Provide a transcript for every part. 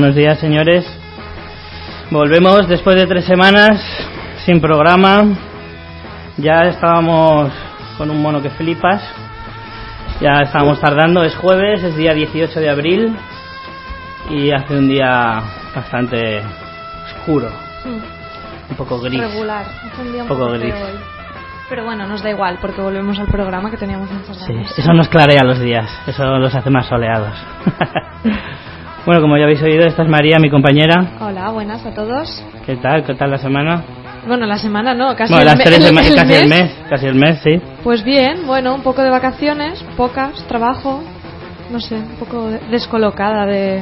Buenos días, señores. Volvemos después de tres semanas sin programa. Ya estábamos con un mono que flipas. Ya estábamos tardando. Es jueves, es día 18 de abril. Y hace un día bastante oscuro. Un poco gris. Regular. Hace un día un Poco poco gris. hoy. Pero bueno, nos da igual porque volvemos al programa que teníamos muchas Sí, ganas. eso nos clarea los días. Eso los hace más soleados. bueno, como ya habéis oído, esta es María, mi compañera. Hola, buenas a todos. ¿Qué tal? ¿Qué tal la semana? Bueno, la semana no, casi bueno, el las tres el- el casi el mes. mes. Casi el mes, sí. Pues bien, bueno, un poco de vacaciones, pocas, trabajo, no sé, un poco de- descolocada de,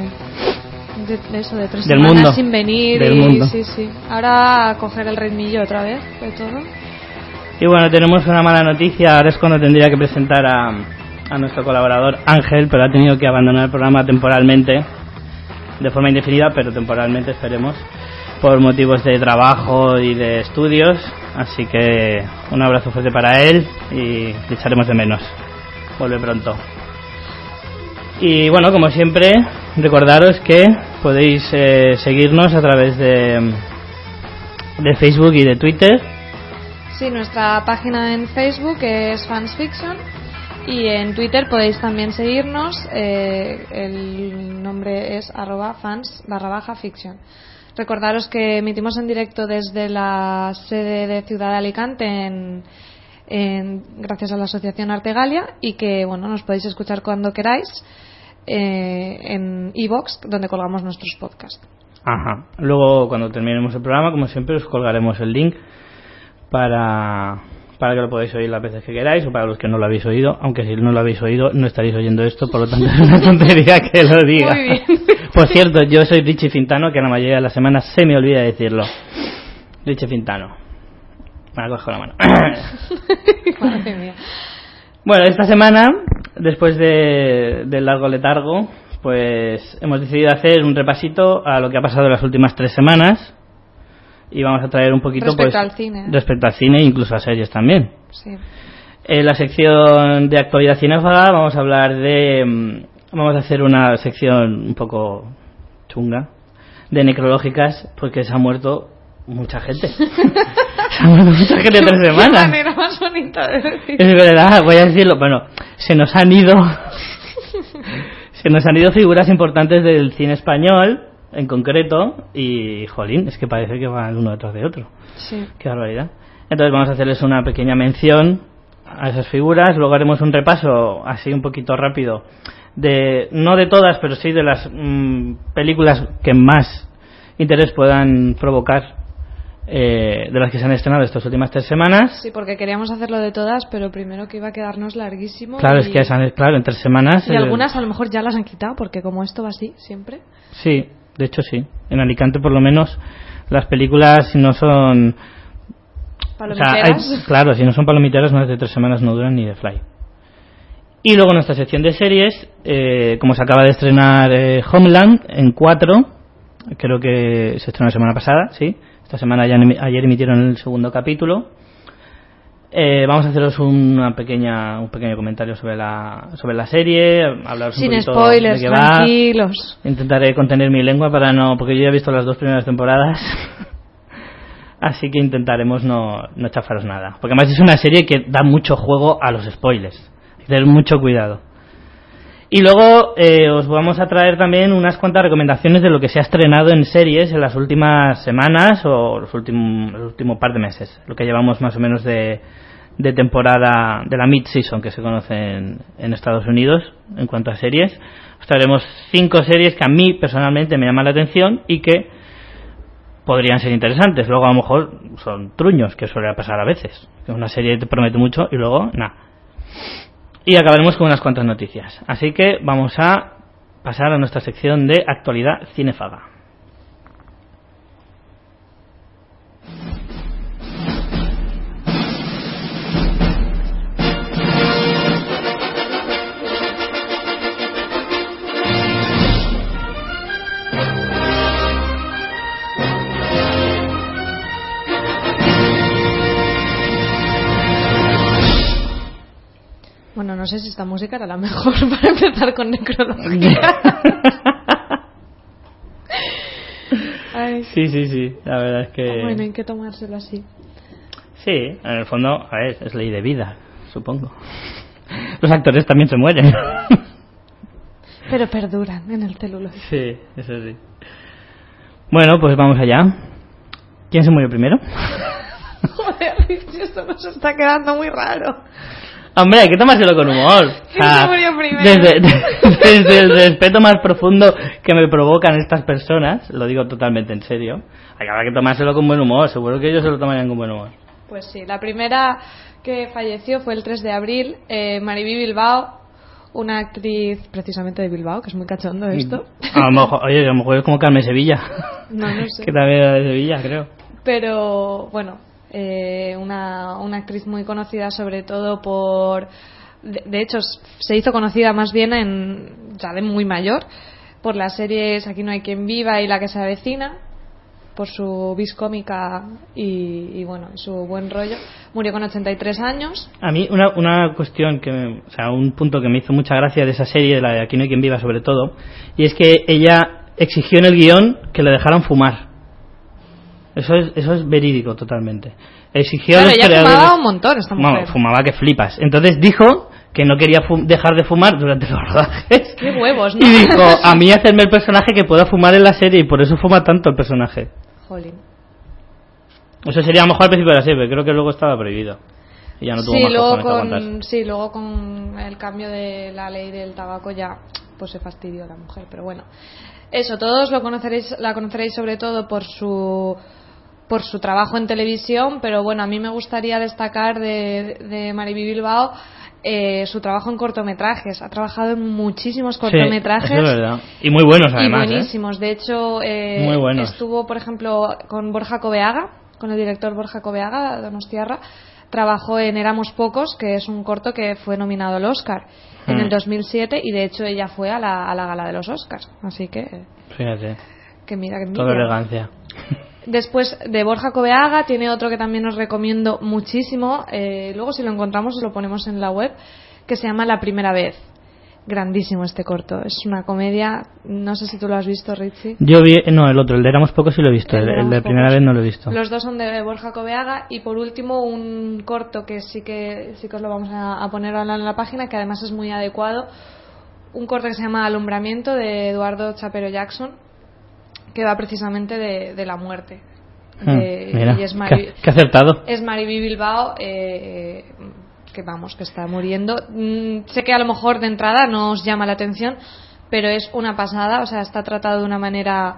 de, de eso, de tres Del semanas mundo. sin venir. Del y, mundo. Sí, sí. Ahora a coger el ritmillo otra vez de todo. Y bueno, tenemos una mala noticia. Ahora es cuando tendría que presentar a, a nuestro colaborador Ángel, pero ha tenido que abandonar el programa temporalmente, de forma indefinida, pero temporalmente esperemos, por motivos de trabajo y de estudios. Así que un abrazo fuerte para él y le echaremos de menos. Vuelve pronto. Y bueno, como siempre, recordaros que podéis eh, seguirnos a través de, de Facebook y de Twitter. Sí, nuestra página en Facebook es Fans Fiction y en Twitter podéis también seguirnos. eh, el nombre es arroba fans barra baja fiction. Recordaros que emitimos en directo desde la sede de Ciudad de Alicante en, en- gracias a la Asociación Artegalia y que bueno nos podéis escuchar cuando queráis eh, en iBox donde colgamos nuestros podcasts. Ajá. Luego, cuando terminemos el programa, como siempre, os colgaremos el link para, para que lo podáis oír las veces que queráis o para los que no lo habéis oído. Aunque si no lo habéis oído, no estaréis oyendo esto, por lo tanto es una tontería que lo diga. Muy bien. Por cierto, yo soy Richie Fintano, que la mayoría de las semanas se me olvida decirlo. Richie Fintano. Me la cojo la mano. Bueno, esta semana, después de, del largo letargo, pues hemos decidido hacer un repasito a lo que ha pasado en las últimas tres semanas y vamos a traer un poquito Respecto pues, al cine. respecto al cine e incluso a series también. Sí. En la sección de actualidad cinéfaga vamos a hablar de mm, vamos a hacer una sección un poco chunga de necrológicas porque se ha muerto mucha gente. se ha muerto mucha gente en tres Qué semanas. manera más bonita de decir. Es verdad, voy a decirlo. Bueno, se nos han ido. se nos han ido figuras importantes del cine español, en concreto, y jolín, es que parece que van uno detrás de otro. Sí. Qué barbaridad. Entonces vamos a hacerles una pequeña mención a esas figuras, luego haremos un repaso así un poquito rápido de no de todas, pero sí de las mm, películas que más interés puedan provocar eh, de las que se han estrenado estas últimas tres semanas. Sí, porque queríamos hacerlo de todas, pero primero que iba a quedarnos larguísimo. Claro, y, es que claro, en tres semanas. y algunas a lo mejor ya las han quitado, porque como esto va así, siempre. Sí, de hecho sí. En Alicante por lo menos las películas no son... o sea, hay- Palomiteras. claro, si no son palomiteras más de tres semanas no duran ni de fly. Y luego nuestra sección de series, eh, como se acaba de estrenar eh, Homeland en 4, creo que se estrenó la semana pasada, sí. Esta semana ya ayer emitieron el segundo capítulo. Eh, vamos a haceros una pequeña, un pequeño comentario sobre la, sobre la serie, hablar Sin un poquito spoilers, de qué va. tranquilos. Intentaré contener mi lengua para no, porque yo ya he visto las dos primeras temporadas. Así que intentaremos no, no chafaros nada. Porque además es una serie que da mucho juego a los spoilers. Hay que tener mucho cuidado. Y luego eh, os vamos a traer también unas cuantas recomendaciones de lo que se ha estrenado en series en las últimas semanas o los últimos, el último par de meses. Lo que llevamos más o menos de, de temporada de la mid-season que se conoce en, en Estados Unidos en cuanto a series. Os traeremos cinco series que a mí personalmente me llaman la atención y que podrían ser interesantes. Luego a lo mejor son truños, que suele pasar a veces. Una serie te promete mucho y luego nada. Y acabaremos con unas cuantas noticias. Así que vamos a pasar a nuestra sección de actualidad cinefaga. Bueno, no sé si esta música era la mejor para empezar con necrología. Ay, Sí, sí, sí. La verdad es que... bueno, hay que tomárselo así. Sí, en el fondo, a ver, es ley de vida, supongo. Los actores también se mueren. Pero perduran en el celuloide. sí, eso sí. Bueno, pues vamos allá. ¿Quién se murió primero? Joder, esto nos está quedando muy raro. Hombre, hay que tomárselo con humor. ¿Quién se murió primero? Desde, desde el respeto más profundo que me provocan estas personas, lo digo totalmente en serio, hay que- habrá que tomárselo con buen humor. Seguro que ellos se lo tomarían con buen humor. Pues sí, la primera que falleció fue el 3 de abril, eh, Mariví Bilbao, una actriz precisamente de Bilbao, que es muy cachondo esto. A lo mejor, oye, a lo mejor es como Carmen Sevilla, No, no sé. que también era de Sevilla, creo. pero bueno, eh, una, una actriz muy conocida sobre todo por... De, hecho, se hizo conocida más bien en, ya de muy mayor por las series Aquí no hay quien viva y La que se avecina, por su vis cómica y, y bueno, su buen rollo. Murió con 83 años. A mí una, una cuestión que, me- o sea, un punto que me hizo mucha gracia de esa serie, de la de Aquí no hay quien viva sobre todo, y es que ella exigió en el guion que le dejaran fumar. Eso es, eso es verídico totalmente. Exigió a Claro, los ella creadores- fumaba un montón esta mujer. Fumaba que flipas. Entonces dijo que no quería dejar de fumar durante los rodajes. Qué huevos, ¿no? Y dijo, a mí hacerme el personaje que pueda fumar en la serie y por eso fuma tanto el personaje. Jolín. Eso sería a lo mejor al principio de la serie, pero creo que luego estaba prohibido. Y ya no tuvo sí, más luego con, sí, luego con el cambio de la ley del tabaco ya pues se fastidió la mujer, pero bueno. Eso, todos lo conoceréis, la conoceréis sobre todo por su por su trabajo en televisión, pero bueno, a mí me gustaría destacar de, de Mariby Bilbao eh, su trabajo en cortometrajes. Ha trabajado en muchísimos Sí, cortometrajes. eso es verdad. Y muy buenos además. y ¿eh? buenísimos. De hecho, eh, Muy buenos. estuvo, por ejemplo, con Borja Coveaga, con el director Borja Coveaga, Donostiarra. Trabajó en Éramos Pocos, que es un corto que fue nominado al Oscar en Hmm. el 2007 y de hecho ella fue a la, a la gala de los Oscars. Así que, Fíjate, que mira, que toda mira. elegancia. Después de Borja Coveaga tiene otro que también os recomiendo muchísimo. eh, luego si lo encontramos os lo ponemos en la web, que se llama La Primera Vez. Grandísimo este corto. Es una comedia. No sé si tú lo has visto, Richie. Yo vi, no, el otro, el de Éramos Pocos sí lo he visto, El el, de el primera vez no lo he visto. Los dos son de Borja Coveaga y por último un corto que sí que sí que os lo vamos a, a poner ahora en la página que además es muy adecuado. Un corto que se llama Alumbramiento de Eduardo Chapero Jackson que va precisamente de, de la muerte. Hmm, De- mira, y es Mari- qué, qué acertado. es Mariby Bilbao eh, que vamos que está muriendo Mm, sé que a lo mejor de entrada no os llama la atención pero es una pasada o sea está tratado de una manera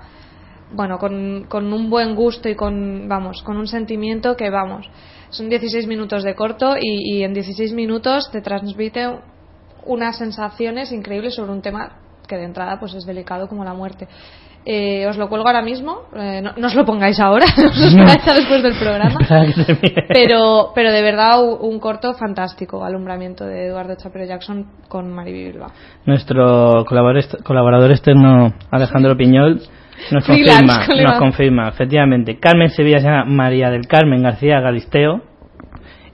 bueno con, con un buen gusto y con vamos con un sentimiento que vamos son 16 minutos de corto y, y en 16 minutos te transmite unas sensaciones increíbles sobre un tema que de entrada pues es delicado como la muerte Eh, os lo cuelgo ahora mismo eh, no, no os lo pongáis ahora os esperáis a después del programa pero pero de verdad un corto fantástico alumbramiento de Eduardo Chapero Jackson con Mariby Bilbao Nuestro colaborador, colaborador externo Alejandro Piñol nos confirma, nos confirma, efectivamente. Carmen Sevilla se llama María del Carmen García Galisteo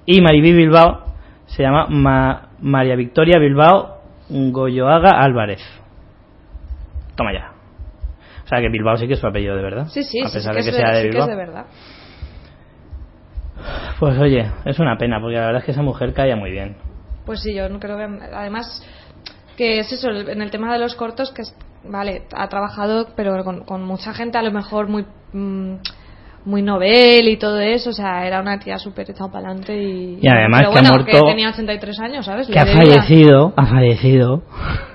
Y Maribí Bilbao se llama Ma- María Victoria Bilbao Goyoaga Álvarez. Toma ya. O sea que Bilbao sí que es su apellido de verdad. Sí, sí, A sí, pesar sí de que, es sea de sí que Bilbao. es de verdad. Pues oye, es una pena, porque la verdad es que esa mujer caía muy bien. Pues sí, yo no creo que. Además, que es eso, en el tema de los cortos, que es, vale, ha trabajado, pero con, con mucha gente a lo mejor muy. mm, muy novel y todo eso, o sea, era una tía súper echada para adelante y... Y además pero que ha bueno, muerto- que tenía 83 años, ¿sabes? Que ha fallecido, ha fallecido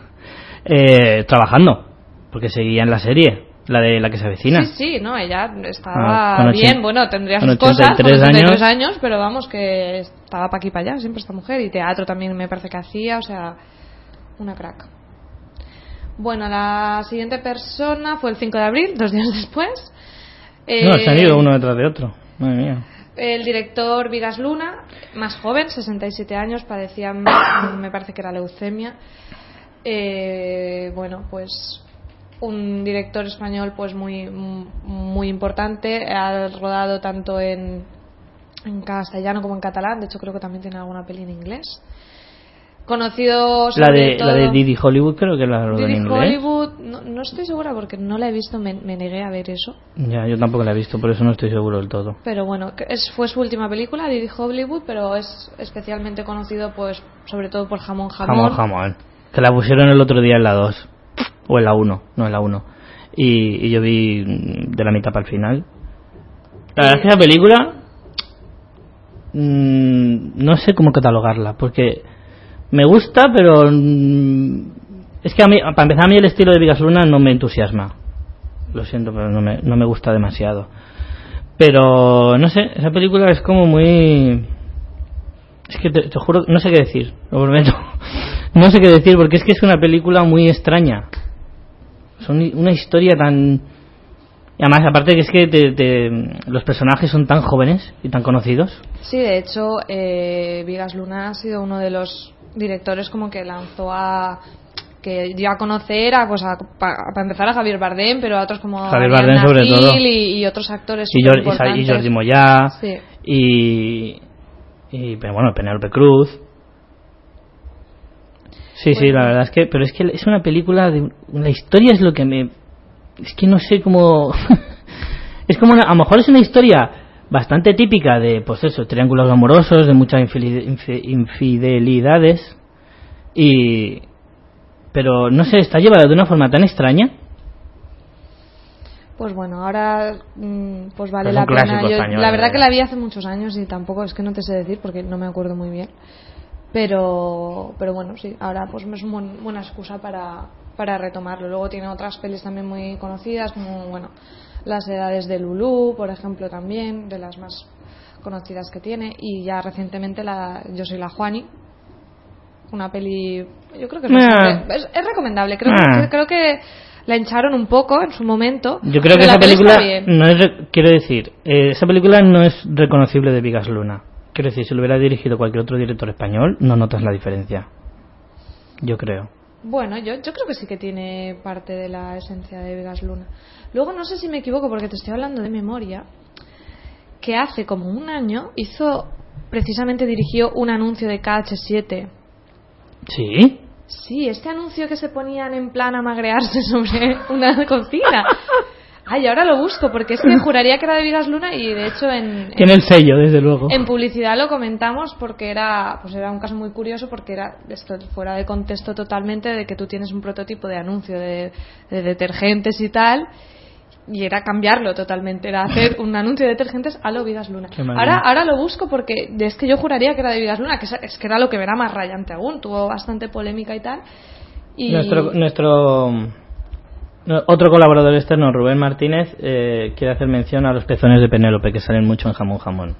eh, trabajando, porque seguía en la serie, la de la que se avecina. Sí, sí, no, ella estaba Ah, bien, bueno, tendría sus cosas, con 83 83 años. años, pero vamos, que estaba para aquí para allá, siempre esta mujer, y teatro también me parece que hacía, o sea, una crack. Bueno, la siguiente persona fue el 5 de abril, dos días después. No, Eh, se han ido uno detrás de otro. Madre mía. El director Vigas Luna, más joven, 67 años, padecía, me, me parece que era leucemia. Eh, bueno, pues un director español pues muy muy importante, ha rodado tanto en, en castellano como en catalán, de hecho creo que también tiene alguna peli en inglés. Conocido La sobre de, todo la de Didi Hollywood creo que la en Didi inglés. Hollywood, no, no estoy segura porque no la he visto, me, me negué a ver eso. Ya, yo tampoco la he visto, por eso no estoy seguro del todo. Pero bueno, es, fue su última película, Didi Hollywood, pero es especialmente conocido pues sobre todo por Jamón Jamón. Jamón, jamón. Que la pusieron el otro día en la 2. O en la 1, no en la 1. Y, y yo vi de la mitad para el final. La verdad es que esa película. mm, no sé cómo catalogarla, porque me gusta, pero. mm, es que a mí, para empezar, a mí el estilo de Vigas Luna no me entusiasma. Lo siento, pero no me, no me gusta demasiado. Pero, no sé, esa película es como muy. Es que te, te juro, no sé qué decir, lo prometo. No sé qué decir porque es que es una película muy extraña. Son una historia tan. Y además, aparte que es que te- te- los personajes son tan jóvenes y tan conocidos. Sí, de hecho, eh, Vigas Luna ha sido uno de los directores como que lanzó a que dio a conocer a, pues a, para empezar a Javier Bardem, pero a otros como Javier Bardem sobre Gil todo. y, y otros actores Y, Jor- y. Jordi Moyá. Sí. Y, y. Pero bueno, Penélope Cruz. Sí, sí, la verdad es que. Pero es que es una película. De, la historia es lo que me. Es que no sé cómo. es como una, a lo mejor es una historia bastante típica de, pues eso, triángulos amorosos, de muchas infidelidades. Y. Pero no sé, está llevada de una forma tan extraña. Pues bueno, ahora mm, pues vale la pena. Yo- español, la verdad eh. que la vi hace muchos años y tampoco es que no te sé decir porque no me acuerdo muy bien. Pero pero bueno, sí, ahora pues es una buena excusa para para retomarlo. Luego tiene otras pelis también muy conocidas como bueno, Las edades de Lulú, por ejemplo, también de las más conocidas que tiene y ya recientemente la Yo soy la Juani, una peli yo creo que es, Ah. bastante- es, es recomendable, creo que creo que la hincharon un poco en su momento. Yo creo que esa película no es, quiero decir, eh, esa película no es reconocible de Vigas Luna. Quiero decir, si lo hubiera dirigido cualquier otro director español, no notas la diferencia. Yo creo. Bueno, yo, yo creo que sí que tiene parte de la esencia de Vegas Luna. Luego no sé si me equivoco porque te estoy hablando de memoria, que hace como un año hizo, precisamente dirigió un anuncio de KH7. ¿Sí? Sí, este anuncio que se ponían en plan a magrearse sobre una cocina. Ay, ahora lo busco porque es que juraría que era de Vigas Luna y de hecho en, en- Tiene el sello, desde luego. en publicidad lo comentamos porque era, pues era un caso muy curioso porque era esto fuera de contexto totalmente de que tú tienes un prototipo de anuncio de, de detergentes y tal y era cambiarlo totalmente, era hacer un anuncio de detergentes a lo Vigas Luna. Ahora, ahora lo busco porque es que yo juraría que era de Vigas Luna, que es, que era lo que era más rayante aún, tuvo bastante polémica y tal. Y Nuestro, nuestro otro colaborador externo, Rubén Martínez, eh, quiere hacer mención a los pezones de Penélope que salen mucho en jamón jamón.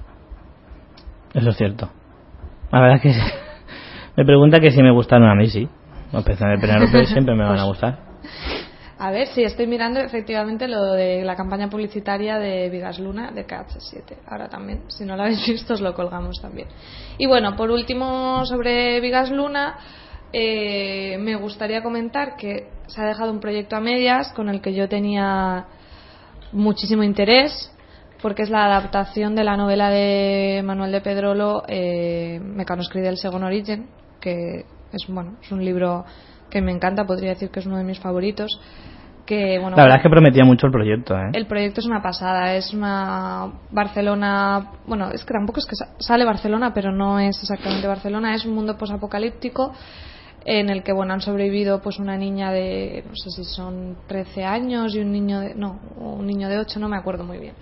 Eso es cierto. La verdad es que me pregunta que si me gustaron a mí, sí. Los pezones de Penélope siempre me van a gustar. A ver, sí, estoy mirando efectivamente lo de la campaña publicitaria de Vigas Luna de KH7. Ahora también, si no lo habéis visto, os lo colgamos también. Y bueno, por último, sobre Vigas Luna, eh, me gustaría comentar que se ha dejado un proyecto a medias con el que yo tenía muchísimo interés, porque es la adaptación de la novela de Manuel de Pedrolo, eh, del Second Origin, que es, bueno, es un libro que me encanta, podría decir que es uno de mis favoritos. Que, bueno, La verdad es que prometía mucho el proyecto, ¿eh? el proyecto es una pasada, es una Barcelona, bueno, es que tampoco es que sa- sale Barcelona, pero no es exactamente Barcelona, es un mundo posapocalíptico en el que bueno han sobrevivido pues una niña de no sé si son 13 años y un niño de no, un niño de 8, no me acuerdo muy bien.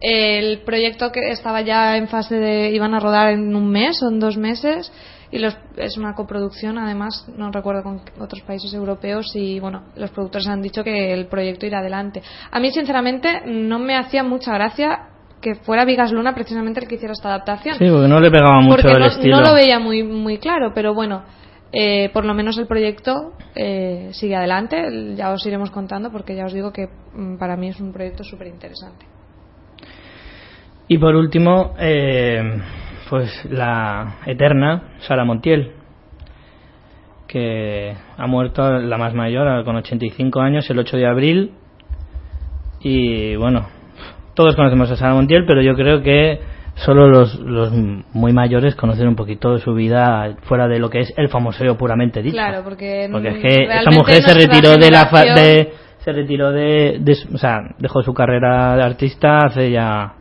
El proyecto que estaba ya en fase de iban a rodar en un mes o en dos meses y los, es una coproducción además no recuerdo con otros países europeos y bueno los productores han dicho que el proyecto irá adelante a mí sinceramente no me hacía mucha gracia que fuera Vigas Luna precisamente el que hiciera esta adaptación Sí, porque no le pegaba mucho porque el no, estilo. no lo veía muy muy claro pero bueno eh, por lo menos el proyecto eh, sigue adelante El- ya os iremos contando porque ya os digo que mm, para mí es un proyecto súper interesante Y por último, eh, pues la eterna Sara Montiel, que ha muerto la más mayor con 85 años el 8 de abril. Y bueno, todos conocemos a Sara Montiel, pero yo creo que solo los, los muy mayores conocen un poquito de su vida fuera de lo que es el famoseo puramente dicho. Claro, porque, Porque es que esta mujer se retiró de la fa- de se retiró de, de o sea, dejó su carrera de artista hace ya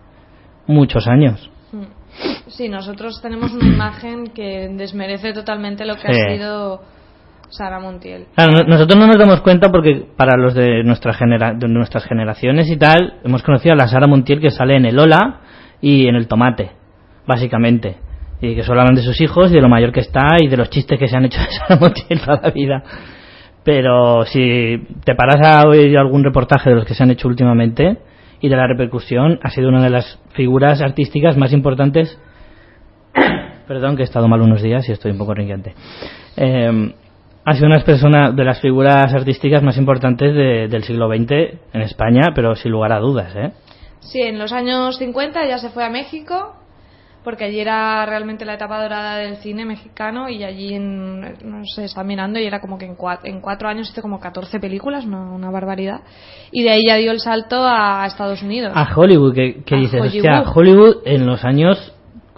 muchos años. Mm. Sí, nosotros tenemos una imagen que desmerece totalmente lo que Sí. ha sido Sara Montiel. Claro, no- nosotros no nos damos cuenta porque para los de, nuestra genera, de nuestras generaciones y tal, hemos conocido a la Sara Montiel que sale en el Ola y en el Tomate, básicamente. Y que solo hablan de sus hijos y de lo mayor que está y de los chistes que se han hecho de Sara Montiel toda la vida. Pero si te paras a oír algún reportaje de los que se han hecho últimamente y de la repercusión, ha sido una de las figuras artísticas más importantes. Perdón, que he estado mal unos días y estoy un poco rinquente. Eh, ha sido una persona de las figuras artísticas más importantes de- del siglo XX en España, pero sin lugar a dudas, ¿eh? Sí, en los años 50 ya se fue a México, porque allí era realmente la etapa dorada del cine mexicano y allí, en, no sé, está mirando y era como que en cuatro, en cuatro años hizo como 14 películas, una, una barbaridad. Y de ahí ya dio el salto a Estados Unidos. A Hollywood, que, que A dices, Hollywood. hostia, Hollywood en los años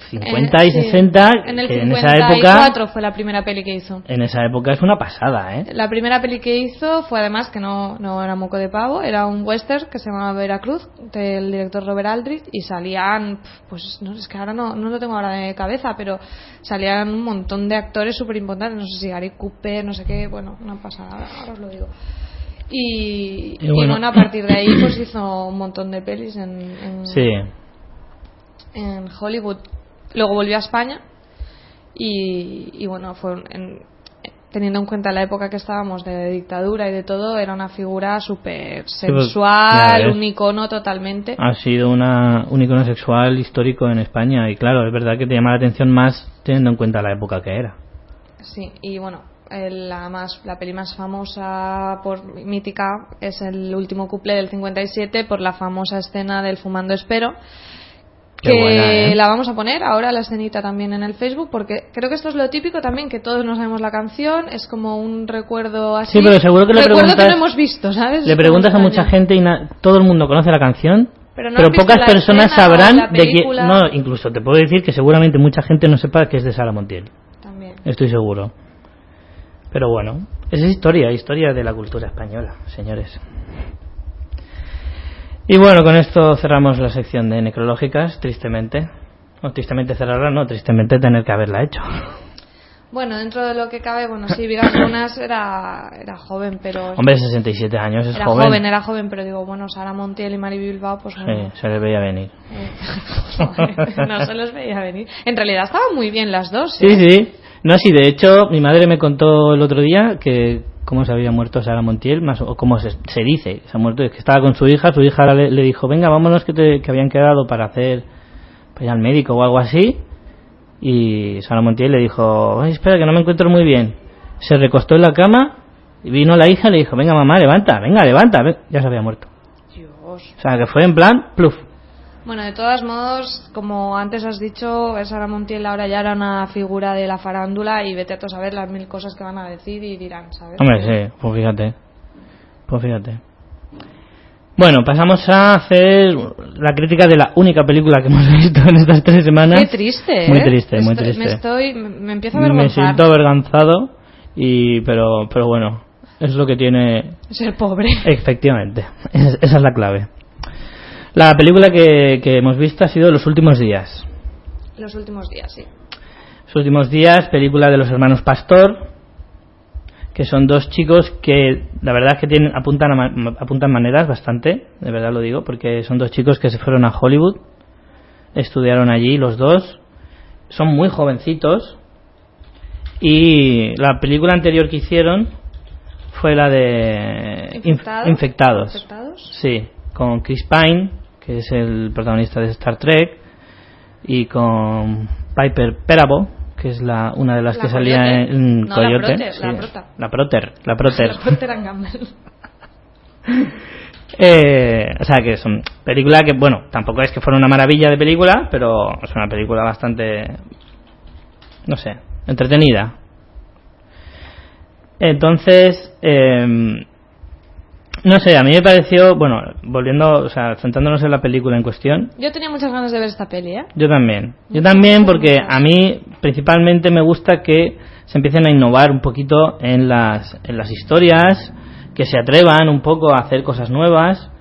50 y sí. 60, En el que en 54 esa época, fue la primera peli que hizo. en esa época es una pasada, ¿eh? La primera peli que hizo fue además que no, no era moco de pavo, era un western que se llamaba Veracruz, del director Robert Aldrich, y salían, pues no sé, es que ahora no, no lo tengo ahora de cabeza, pero salían un montón de actores súper importantes, no sé si Gary Cooper, no sé qué, bueno, una pasada, ahora, ahora os lo digo. Y, Y y bueno. bueno, a partir de ahí pues hizo un montón de pelis en, en, Sí. en Hollywood. Luego volvió a España y, y bueno, fue en- teniendo en cuenta la época que estábamos de dictadura y de todo, era una figura súper pues, sensual, ves. un icono totalmente. Ha sido una, un icono sexual histórico en España y claro, es verdad que te llama la atención más teniendo en cuenta la época que era. Sí, y bueno, el- la, más, la peli más famosa por mítica es el último couple del 57 por la famosa escena del Fumando Espero. Qué que buena, ¿eh? la vamos a poner ahora la escenita también en el Facebook porque creo que esto es lo típico también que todos no sabemos la canción es como un recuerdo así Sí, pero seguro que le recuerdo preguntas- que no hemos visto ¿sabes? Le preguntas a mucha gente y na- todo el mundo conoce la canción, Pero no pocas personas sabrán de quién. No, incluso te puedo decir que seguramente mucha gente no sepa que es de Sara Montiel. también Estoy seguro. Pero bueno, esa es historia, historia de la cultura española, señores. Y bueno, con esto cerramos la sección de necrológicas, tristemente. No, tristemente cerrarla, no, tristemente tener que haberla hecho. bueno dentro de lo que cabe bueno sí Vigas Lunas era era joven pero Hombre, 67 años es era joven. joven. era joven pero digo bueno Sara Montiel y Mari Bilbao pues bueno, Sí, se le veía venir. eh, no se los veía venir en realidad estaban muy bien las dos Sí, ¿eh? sí. No, sí, de hecho, mi madre me contó el otro día que cómo se había muerto Sara Montiel, más o cómo se, se dice, se ha muerto, es que estaba con su hija, su hija le, le dijo, venga, vámonos que, te- que habían quedado para hacer, para ir al médico o algo así, y Sara Montiel le dijo, "Ay, espera que no me encuentro muy bien. Se recostó en la cama, y vino la hija y le dijo, venga mamá, levanta, venga, levanta, ven". ya se había muerto. Dios. O sea, que fue en plan, pluf. Bueno, de todos modos, como antes has dicho, Sara Montiel ahora ya era una figura de la farándula y vete a tú a saber las mil cosas que van a decir y dirán, ¿sabes? Hombre, sí, pues fíjate. Pues fíjate. Bueno, pasamos a hacer la crítica de la única película que hemos visto en estas tres semanas. Qué triste, ¿eh? Muy triste, muy Estoy- triste. Me, estoy, me me empiezo a Me avergonzar. siento avergonzado, y, pero, pero bueno, es lo que tiene Ser pobre. Efectivamente, es- esa es la clave. La película que, que hemos visto ha sido Los últimos días. Los últimos días, sí. Los últimos días, película de los hermanos Pastor, que son dos chicos que la verdad es que tienen, apuntan, a apuntan maneras bastante, de verdad lo digo, porque son dos chicos que se fueron a Hollywood, estudiaron allí los dos, son muy jovencitos y la película anterior que hicieron fue la de Inf- ¿Infectados? Infectados. ¿Infectados? Sí, con Chris Pine, que es el protagonista de Star Trek, y con Piper Perabo, que es la, una de las La que salía en No, la Coyote. Proter, sí. la Prota. La Proter, la Proter. And Gamble. Eh, o sea que es una película que, bueno, tampoco es que fuera una maravilla de película, pero es una película bastante, no sé, entretenida. Entonces, eh, no sé, a mí me pareció, bueno, volviendo, o sea, centrándonos en la película en cuestión, Yo tenía muchas ganas de ver esta peli, ¿eh? yo también. Yo también porque a mí principalmente me gusta que se empiecen a innovar un poquito en las, en las historias, que se atrevan un poco a hacer cosas nuevas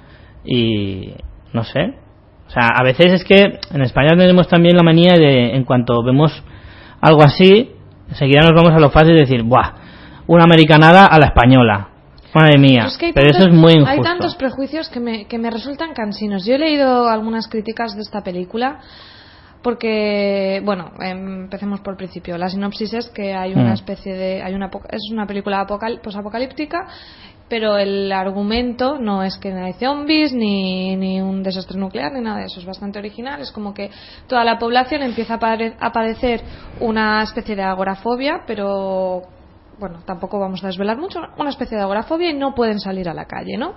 y no sé. O sea, a veces es que en España tenemos también la manía de, en cuanto vemos algo así, enseguida nos vamos a lo fácil de decir, ¡buah! Una americanada a la española. Madre mía. Pero es que hay Pero eso es muy Hay injusto. tantos prejuicios que me, que me resultan cansinos. Yo he leído algunas críticas de esta película porque, bueno, em, empecemos por el principio. La sinopsis es que hay una Mm. especie de... hay una Es una película apocal- posapocalíptica, pero el argumento no es que hay zombies ni, ni un desastre nuclear ni nada de eso. Es bastante original. Es como que toda la población empieza a, a padecer una especie de agorafobia, pero bueno, tampoco vamos a desvelar mucho, una especie de agorafobia y no pueden salir a la calle, ¿no?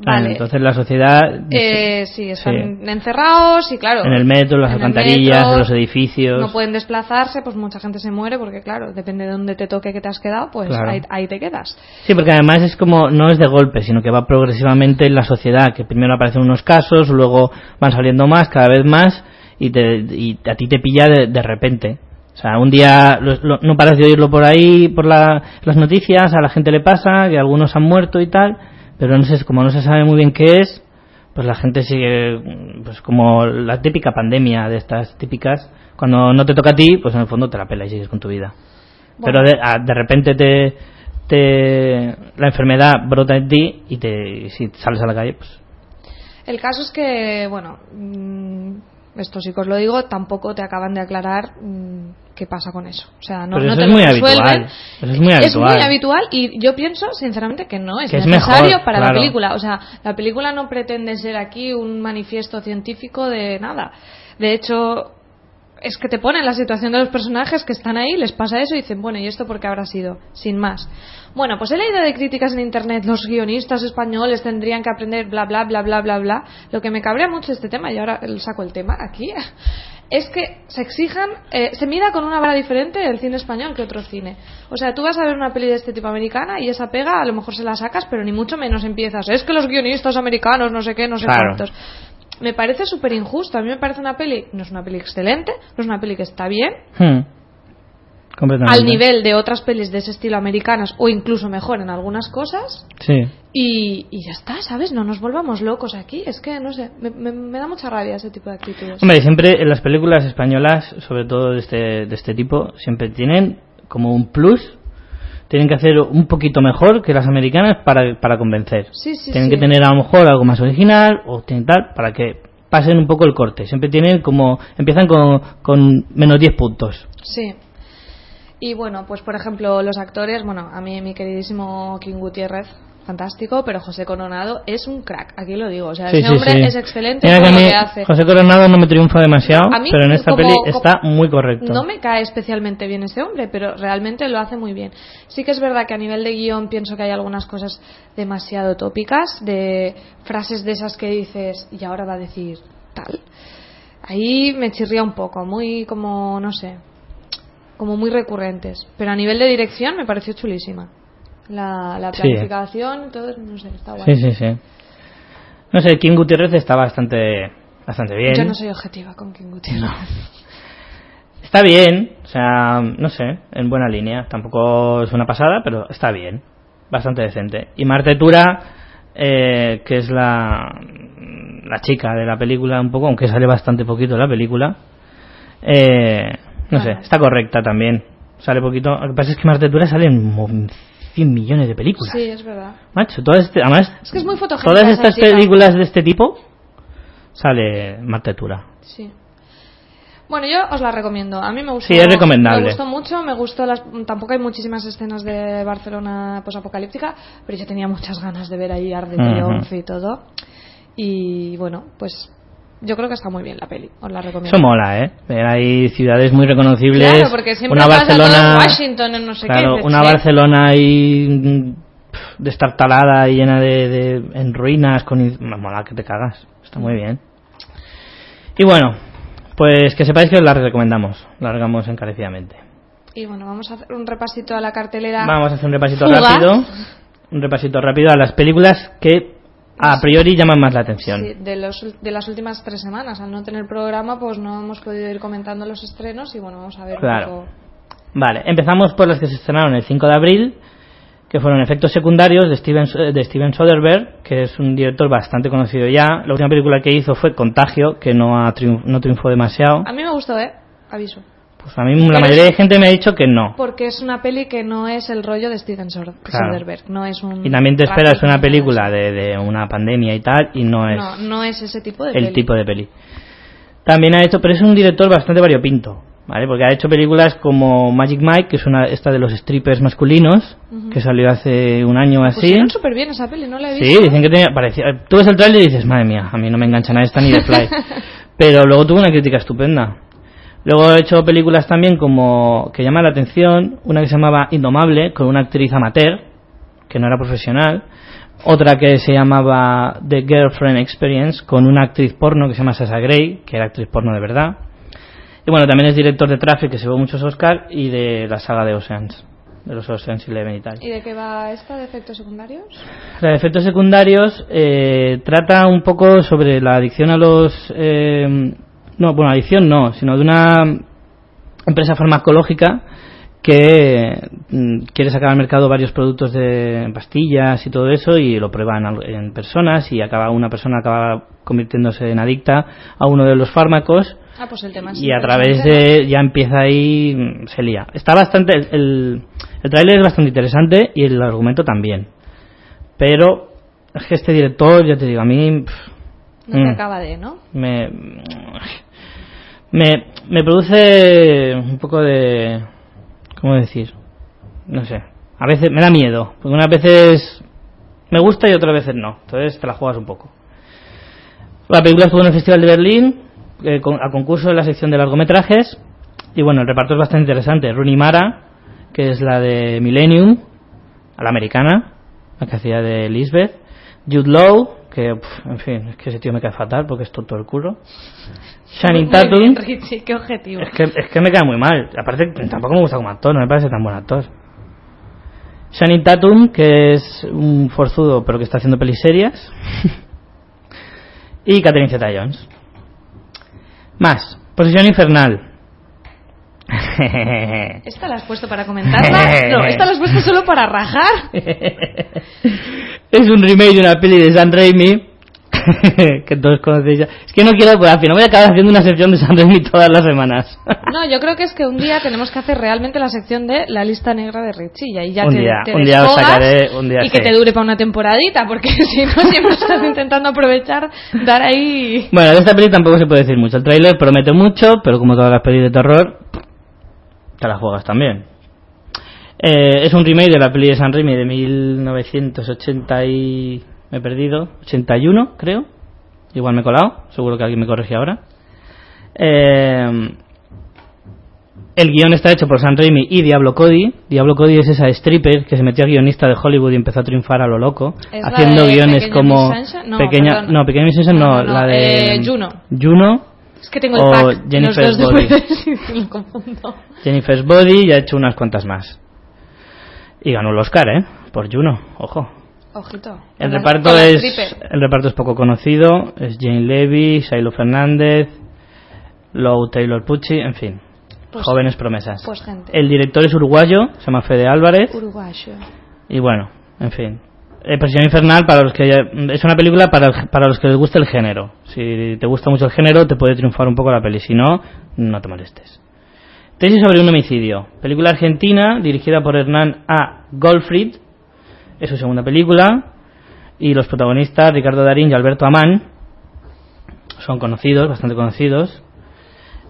Ah, Vale. entonces la sociedad Eh, sí, están Sí. encerrados y claro. en el metro, las en alcantarillas, metro, en los edificios. No pueden desplazarse, pues mucha gente se muere porque, claro, depende de dónde te toque que te has quedado, pues Claro. ahí, ahí te quedas. Sí, porque además es como, no es de golpe, sino que va progresivamente en la sociedad, que primero aparecen unos casos, luego van saliendo más, cada vez más, y, te, y a ti te pilla de, de repente. O sea, un día lo- lo- no paras de oírlo por ahí, por la- las noticias, a la gente le pasa, que algunos han muerto y tal, pero no sé, como no se sabe muy bien qué es, pues la gente sigue, pues como la típica pandemia de estas típicas, cuando no te toca a ti, pues en el fondo te la pela y sigues con tu vida. Bueno. Pero de, a- de repente te, te la enfermedad brota en ti y te y si sales a la calle, pues El caso es que, bueno, mm, esto sí que os lo digo, tampoco te acaban de aclarar mm, qué pasa con eso. O sea, no, no te es lo muy resuelven. habitual. Es muy Es muy habitual. habitual y yo pienso, sinceramente, que no es Que es necesario mejor, para claro. la película. O sea, la película no pretende ser aquí un manifiesto científico de nada. De hecho, es que te ponen la situación de los personajes que están ahí, les pasa eso y dicen, bueno, ¿y esto por qué habrá sido? Sin más. Bueno, pues he leído de críticas en internet, los guionistas españoles tendrían que aprender bla, bla, bla, bla, bla, bla. Lo que me cabrea mucho este tema, y ahora saco el tema aquí, es que se exijan, eh, se mida con una vara diferente el cine español que otro cine. O sea, tú vas a ver una peli de este tipo americana y esa pega a lo mejor se la sacas, pero ni mucho menos empiezas. Es que los guionistas americanos, no sé qué, no sé Claro. cuántos. Me parece súper injusto. A mí me parece una peli, no es una peli excelente, no es una peli que está bien, hmm, al nivel de otras pelis de ese estilo americanas o incluso mejor en algunas cosas. Sí. Y, y ya está, ¿sabes? No nos volvamos locos aquí. Es que, no sé, me, me- me da mucha rabia ese tipo de actitudes. Hombre, siempre en las películas españolas, sobre todo de este, de este tipo, siempre tienen como un plus. Tienen que hacer un poquito mejor que las americanas para, para convencer. Sí, sí, tienen sí. que tener a lo mejor algo más original o tienen tal para que pasen un poco el corte. Siempre tienen como. Empiezan con, con menos 10 puntos. Sí. Y bueno, pues por ejemplo, los actores, bueno, a mí mi queridísimo King Gutiérrez, fantástico, pero José Coronado es un crack, aquí lo digo. O sea, Sí, ese sí, hombre sí. es excelente Mira en lo que hace. José Coronado no me triunfa demasiado, A mí, pero en esta como- peli está muy correcto. No me cae especialmente bien ese hombre, pero realmente lo hace muy bien. Sí que es verdad que a nivel de guion pienso que hay algunas cosas demasiado tópicas, de frases de esas que dices y ahora va a decir tal. Ahí me chirría un poco, muy como, no sé, como muy recurrentes. Pero a nivel de dirección me pareció chulísima. La, la Sí. planificación, todo, no sé, está guay. Sí, sí, sí. No sé, Kim Gutiérrez está bastante, bastante bien. Yo no soy objetiva con King Gutiérrez. Está bien, o sea, no sé, en buena línea. Tampoco es una pasada, pero está bien. Bastante decente. Y Marte Tura, eh, que es la, la chica de la película, un poco, aunque sale bastante poquito la película, eh, no sé, está correcta también. Sale poquito. Lo que pasa es que Marte Tura sale en 100 millones de películas. Sí, es verdad. Macho, todas este, además, Es que es muy todas estas películas de este tipo sale Marte Tura. Sí. Bueno, yo os la recomiendo. A mí me gustó. Sí, es recomendable. Me gustó mucho, me gustó las... Tampoco hay muchísimas escenas de Barcelona posapocalíptica, pero yo tenía muchas ganas de ver ahí Arc de Ujú. Triunfo y todo. Y bueno, pues yo creo que está muy bien la peli. Os la recomiendo. Eso mola, ¿eh? Ahí ciudades muy reconocibles. Claro, porque siempre una pasa Barcelona, en Washington, en no sé claro, qué. una sí. Barcelona ahí mm, destartalada y llena de, de- en ruinas con mola que te cagas. Está muy bien. Y bueno, pues que sepáis que os la recomendamos, largamos encarecidamente. Y bueno, vamos a hacer un repasito a la cartelera. Vamos a hacer un repasito rápido, un repasito rápido a las películas que a priori llaman más la atención. Sí, de, los, de las últimas tres semanas. Al no tener programa, pues no hemos podido ir comentando los estrenos y bueno, vamos a ver Claro. un poco. Vale, empezamos por las que se estrenaron el 5 de abril, que fueron efectos secundarios de Steven, de Steven Soderbergh, que es un director bastante conocido ya. La última película que hizo fue Contagio, que no, ha triunf- no triunfó demasiado. A mí me gustó, ¿eh? Aviso. Pues a mí la Pero mayoría de gente me ha dicho que no. Porque es una peli que no es el rollo de Steven Sor- Claro. Soderbergh. No es un. Y también te esperas una película de, de una pandemia y tal, y no es No, no es ese tipo de el peli. tipo de peli. También ha hecho, pero es un director bastante variopinto, ¿vale? Porque ha hecho películas como Magic Mike, que es una esta de los strippers masculinos, Ujú. que salió hace un año así. Pusieron súper bien esa peli, no la he Sí, visto. dicen que tenía, parecía, tú ves el trailer y dices, madre mía, a mí no me engancha nada esta ni de Fly. Pero luego tuvo una crítica estupenda. Luego he hecho películas también como, que llama la atención, una que se llamaba Indomable, con una actriz amateur, que no era profesional. Otra que se llamaba The Girlfriend Experience, con una actriz porno que se llama Sasha Grey, que era actriz porno de verdad. Y bueno, también es director de Traffic, que se llevó muchos Oscar, y de la saga de Oceans, de los Oceans Eleven y tal. ¿Y de qué va esta de efectos secundarios? La de efectos secundarios eh, trata un poco sobre la adicción a los... eh, no, bueno, adicción no, sino de una empresa farmacológica que mm, quiere sacar al mercado varios productos de pastillas y todo eso y lo prueban en personas y acaba una persona acaba convirtiéndose en adicta a uno de los fármacos Ah, pues el tema y a través de ya empieza ahí mm, se lía. Está bastante el el, el tráiler es bastante interesante y el argumento también. Pero es que este director ya te digo a mí pff, ¿no? Te mm, acaba de, ¿no? me me me produce un poco de cómo decir no sé. A veces me da miedo porque unas veces me gusta y otras veces no. Entonces te la juegas un poco. La película estuvo en el Festival de Berlín eh, con- a concurso de la sección de largometrajes y bueno el reparto es bastante interesante. Rooney Mara que es la de Millennium a la americana la que hacía de Lisbeth. Jude Law que en fin es que ese tío me cae fatal porque es tonto el culo Muy Tatum bien, Richie, qué objetivo. es que, es que me cae muy mal. Aparte, tampoco me gusta como actor, no me parece tan buen actor. Channing Tatum, que es un forzudo, pero que está haciendo pelis serias. y Catherine Zeta-Jones. Más. Posición infernal. ¿Esta la has puesto para comentarla? No, esta la has puesto solo para rajar. es un remake de una peli de Sam Raimi. que todos conocéis ya. Es que no quiero, pues al final voy a acabar haciendo una sección de Sam Raimi todas las semanas. No, yo creo que es que un día tenemos que hacer realmente la sección de la lista negra de Richie y ahí ya Un te, día, te un día os sacaré, un día y que sí. te dure para una temporadita, porque si no siempre estás intentando aprovechar, dar ahí... Bueno, de esta peli tampoco se puede decir mucho. El tráiler promete mucho, pero como todas las pelis de terror, te las juegas también. Eh, es un remake de la peli de San Raimi de 1980 y... me he perdido, 81 creo. Igual me he colado, seguro que alguien me corrige ahora. Eh, el guion está hecho por San Raimi y Diablo Cody. Diablo Cody es esa stripper que se metió a guionista de Hollywood y empezó a triunfar a lo loco, ¿Es la haciendo guiones como pequeña, no, pequeña Miss no, No, no, no, la de eh, Juno. Juno, Es que tengo el O pack, Jennifer's los dos Body. Confundo. Jennifer's Body y ha hecho unas cuantas más. Y ganó el Oscar, ¿eh? Por Juno, ojo. Ojito. El reparto la es el reparto es poco conocido, es Jane Levy, Shiloh Fernández, Lou Taylor Pucci, en fin, Pues- jóvenes promesas. Pues gente. El director es uruguayo, se llama Fede Álvarez Uruguayo. y bueno, en fin. Eh, Presión Infernal para los que es una película para, para los que les guste el género. Si te gusta mucho el género te puede triunfar un poco la peli, si no, no te molestes. Tesis sobre un homicidio. Película argentina dirigida por Hernán A. Goldfried. Es su segunda película. Y los protagonistas, Ricardo Darín y Alberto Amán, son conocidos, bastante conocidos.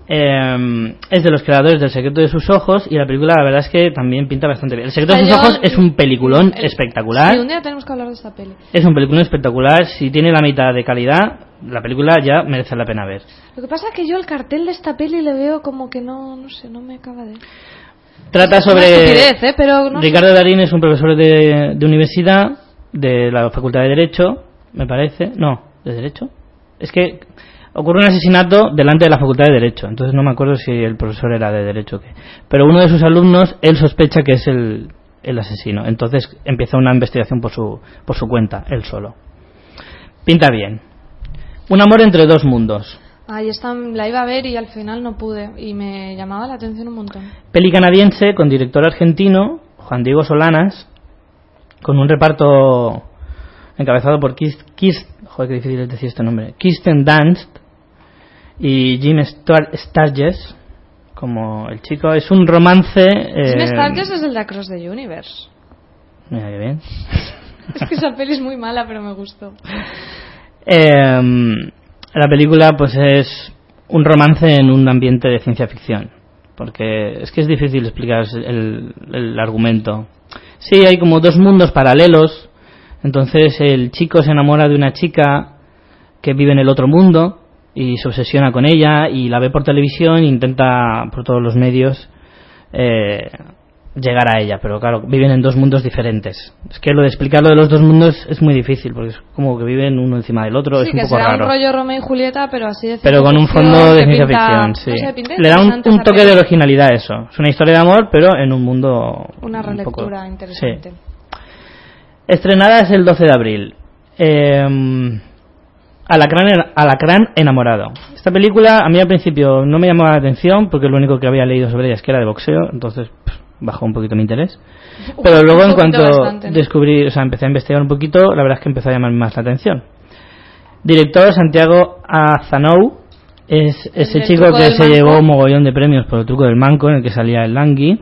Eh, es de los creadores del Secreto de sus Ojos y la película la verdad es que también pinta bastante bien. El Secreto de sus Ojos es un peliculón el- espectacular. Sí, un día tenemos que hablar de esta peli. Es un peliculón espectacular. Si tiene la mitad de calidad, la película ya merece la pena ver. Lo que pasa es que yo el cartel de esta peli le veo como que no, no sé, no me acaba de... Trata sobre... estupidez, ¿eh? Pero no sé. Ricardo Darín es un profesor de, de universidad, de la Facultad de Derecho, me parece. No, ¿de Derecho? Es que ocurre un asesinato delante de la Facultad de Derecho, entonces no me acuerdo si el profesor era de Derecho o qué. Pero uno de sus alumnos, él sospecha que es el, el asesino, entonces empieza una investigación por su, por su cuenta, él solo. Pinta bien. Un amor entre dos mundos. Ahí está, la iba a ver y al final no pude. Y me llamaba la atención un montón. Peli canadiense con director argentino, Juan Diego Solanas, con un reparto encabezado por Kis- joder, qué difícil es decir este nombre, Kirsten Dunst y Jim Star- Sturgess como el chico. Es un romance... eh, Jim Sturgess es el de Across the Universe. Mira qué bien. Es que esa peli es muy mala, pero me gustó. Eh, la película pues es un romance en un ambiente de ciencia ficción porque es que es difícil explicar el, el argumento sí hay como dos mundos paralelos entonces el chico se enamora de una chica que vive en el otro mundo y se obsesiona con ella y la ve por televisión e intenta por todos los medios eh, llegar a ella, pero claro, viven en dos mundos diferentes. Es que lo de explicar lo de los dos mundos es muy difícil, porque es como que viven uno encima del otro, sí, es un que poco será raro. un rollo Romeo y Julieta, pero así de pero con un fondo de ciencia ficción, no sí. sé, Le da un, toque de originalidad a eso. Es una historia de amor, pero en un mundo... Una un relectura interesante. Sí. Estrenada es el 12 de abril. Eh, Alacrán, Alacrán enamorado. Esta película a mí al principio no me llamaba la atención porque lo único que había leído sobre ella es que era de boxeo, entonces pff, bajó un poquito mi interés. Pero luego en cuanto bastante, ¿no? descubrí, o sea, empecé a investigar un poquito, la verdad es que empezó a llamar más la atención. Director Santiago Azanou es ese chico que se manco. llevó un mogollón de premios por el truco del manco en el que salía el Langui.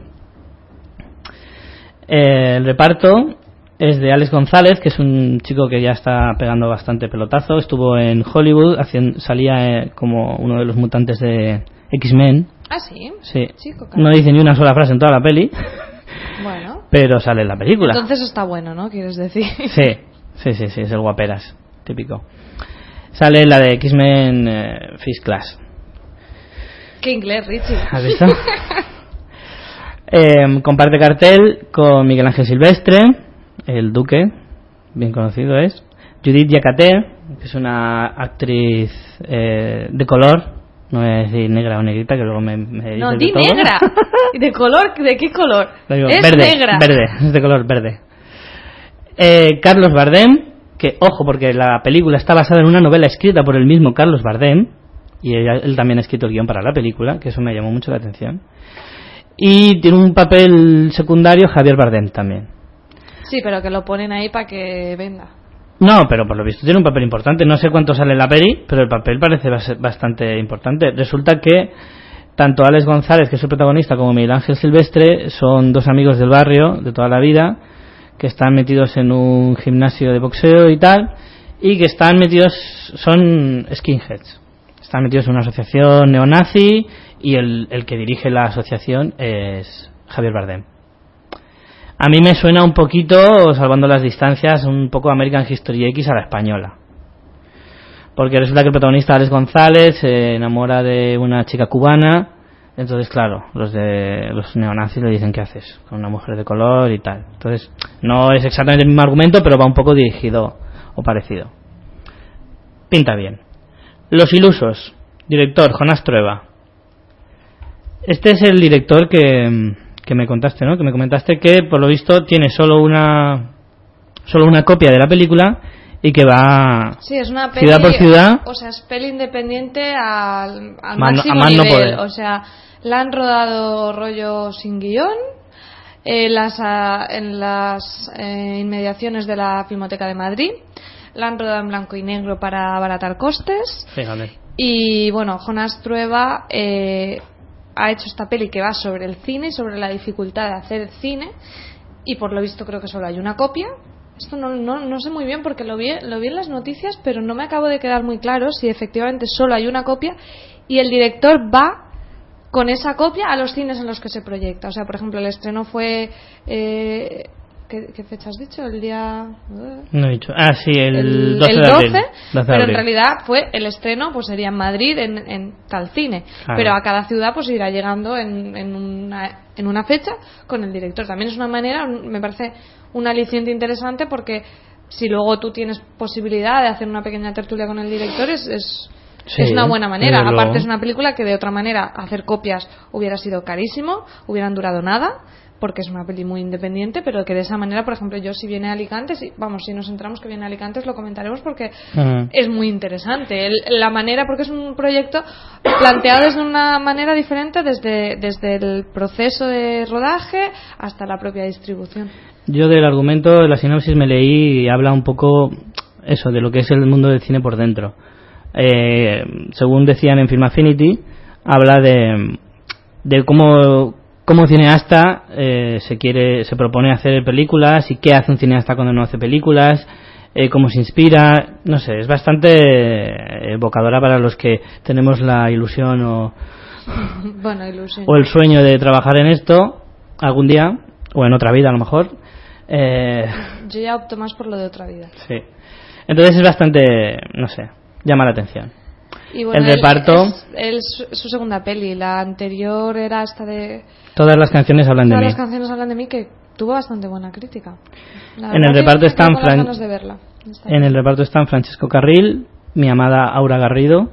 Eh, el reparto es de Alex González, que es un chico que ya está pegando bastante pelotazo. Estuvo en Hollywood, haciendo, salía eh, como uno de los mutantes de X-Men. Ah, sí. Sí. Chico, No dice ni una sola frase en toda la peli, Bueno. pero sale en la película. Entonces está bueno, ¿no? Quieres decir. Sí, sí, sí, sí, es el guaperas, típico. Sale la de X-Men eh, First Class. Qué inglés, Richie. ¿Has visto? Eh, comparte cartel con Miguel Ángel Silvestre, el duque, bien conocido es. Judith Yacaté, que es una actriz eh, de color, no voy a decir negra o negrita, que luego me, me No, di todo. negra. ¿Y de color? ¿De qué color? Digo, es verde, negra. verde, es de color verde. Eh, Carlos Bardem, que ojo, porque la película está basada en una novela escrita por el mismo Carlos Bardem, y ella- él también ha escrito el guion para la película, que eso me llamó mucho la atención. Y tiene un papel secundario Javier Bardem también. Sí, pero que lo ponen ahí para que venda. No, pero por lo visto tiene un papel importante. No sé cuánto sale la peli, pero el papel parece bas- bastante importante. Resulta que tanto Alex González, que es el protagonista, como Miguel Ángel Silvestre son dos amigos del barrio de toda la vida que están metidos en un gimnasio de boxeo y tal, y que están metidos, son skinheads. Están metidos en una asociación neonazi y el, el que dirige la asociación es Javier Bardem. A mí me suena un poquito, salvando las distancias, un poco American History X a la española. Porque resulta que el protagonista Alex González se enamora de una chica cubana, entonces claro, los de los neonazis le dicen qué haces con una mujer de color y tal. Entonces no es exactamente el mismo argumento, pero va un poco dirigido o parecido. Pinta bien. Los ilusos, director Jonás Trueba. Este es el director que, que me contaste, ¿no? Que me comentaste que por lo visto tiene solo una solo una copia de la película y que va Sí, es una peli, ciudad por ciudad. O sea, es peli independiente al, al Man- máximo a más no nivel. poder. O sea, la han rodado rollo sin guion. eh, las, ah, en las eh, inmediaciones de la Filmoteca de Madrid. La han rodado en blanco y negro para abaratar costes. Fíjate. Y bueno, Jonas Trueba eh, ha hecho esta peli que va sobre el cine y sobre la dificultad de hacer cine. Y por lo visto creo que solo hay una copia. Esto no, no, no sé muy bien porque lo vi, lo vi en las noticias, pero no me acabo de quedar muy claro si efectivamente solo hay una copia y el director va con esa copia a los cines en los que se proyecta. O sea, por ejemplo, el estreno fue... Eh, ¿qué, qué fecha has dicho? El día... No he dicho. Ah, sí, el, el, 12 el de 12, abril. 12 de pero en realidad fue el estreno pues sería en Madrid en, en tal cine Claro. pero a cada ciudad pues irá llegando en, en, una, en una fecha con el director también es una manera me parece un aliciente interesante porque si luego tú tienes posibilidad de hacer una pequeña tertulia con el director es, es, Sí, es una buena manera aparte es una película que de otra manera hacer copias hubiera sido carísimo hubieran durado nada porque es una peli muy independiente, pero que de esa manera, por ejemplo, yo si viene a Alicante, si, vamos, si nos entramos que viene a Alicante, lo comentaremos porque es muy interesante. El- la manera, porque es un proyecto planteado desde una manera diferente, desde, desde el proceso de rodaje hasta la propia distribución. Yo del argumento, de la sinopsis me leí y habla un poco eso, de lo que es el mundo del cine por dentro. Eh, según decían en Film Affinity, habla de, de cómo, cómo un cineasta eh, se quiere, se propone hacer películas y qué hace un cineasta cuando no hace películas, eh, cómo se inspira, no sé, es bastante eh, evocadora para los que tenemos la ilusión o, bueno, ilusión. o el sueño de trabajar en esto algún día, o en otra vida a lo mejor. Eh, Yo ya opto más por lo de otra vida. sí. Entonces es bastante, no sé, llama la atención. Y bueno, El reparto. Es, es su segunda peli. La anterior era esta de. Todas las canciones hablan de Todas mí. las canciones hablan de mí que tuvo bastante buena crítica. La En el reparto están Fran- En el reparto están Francesco Carril, mi amada Aura Garrido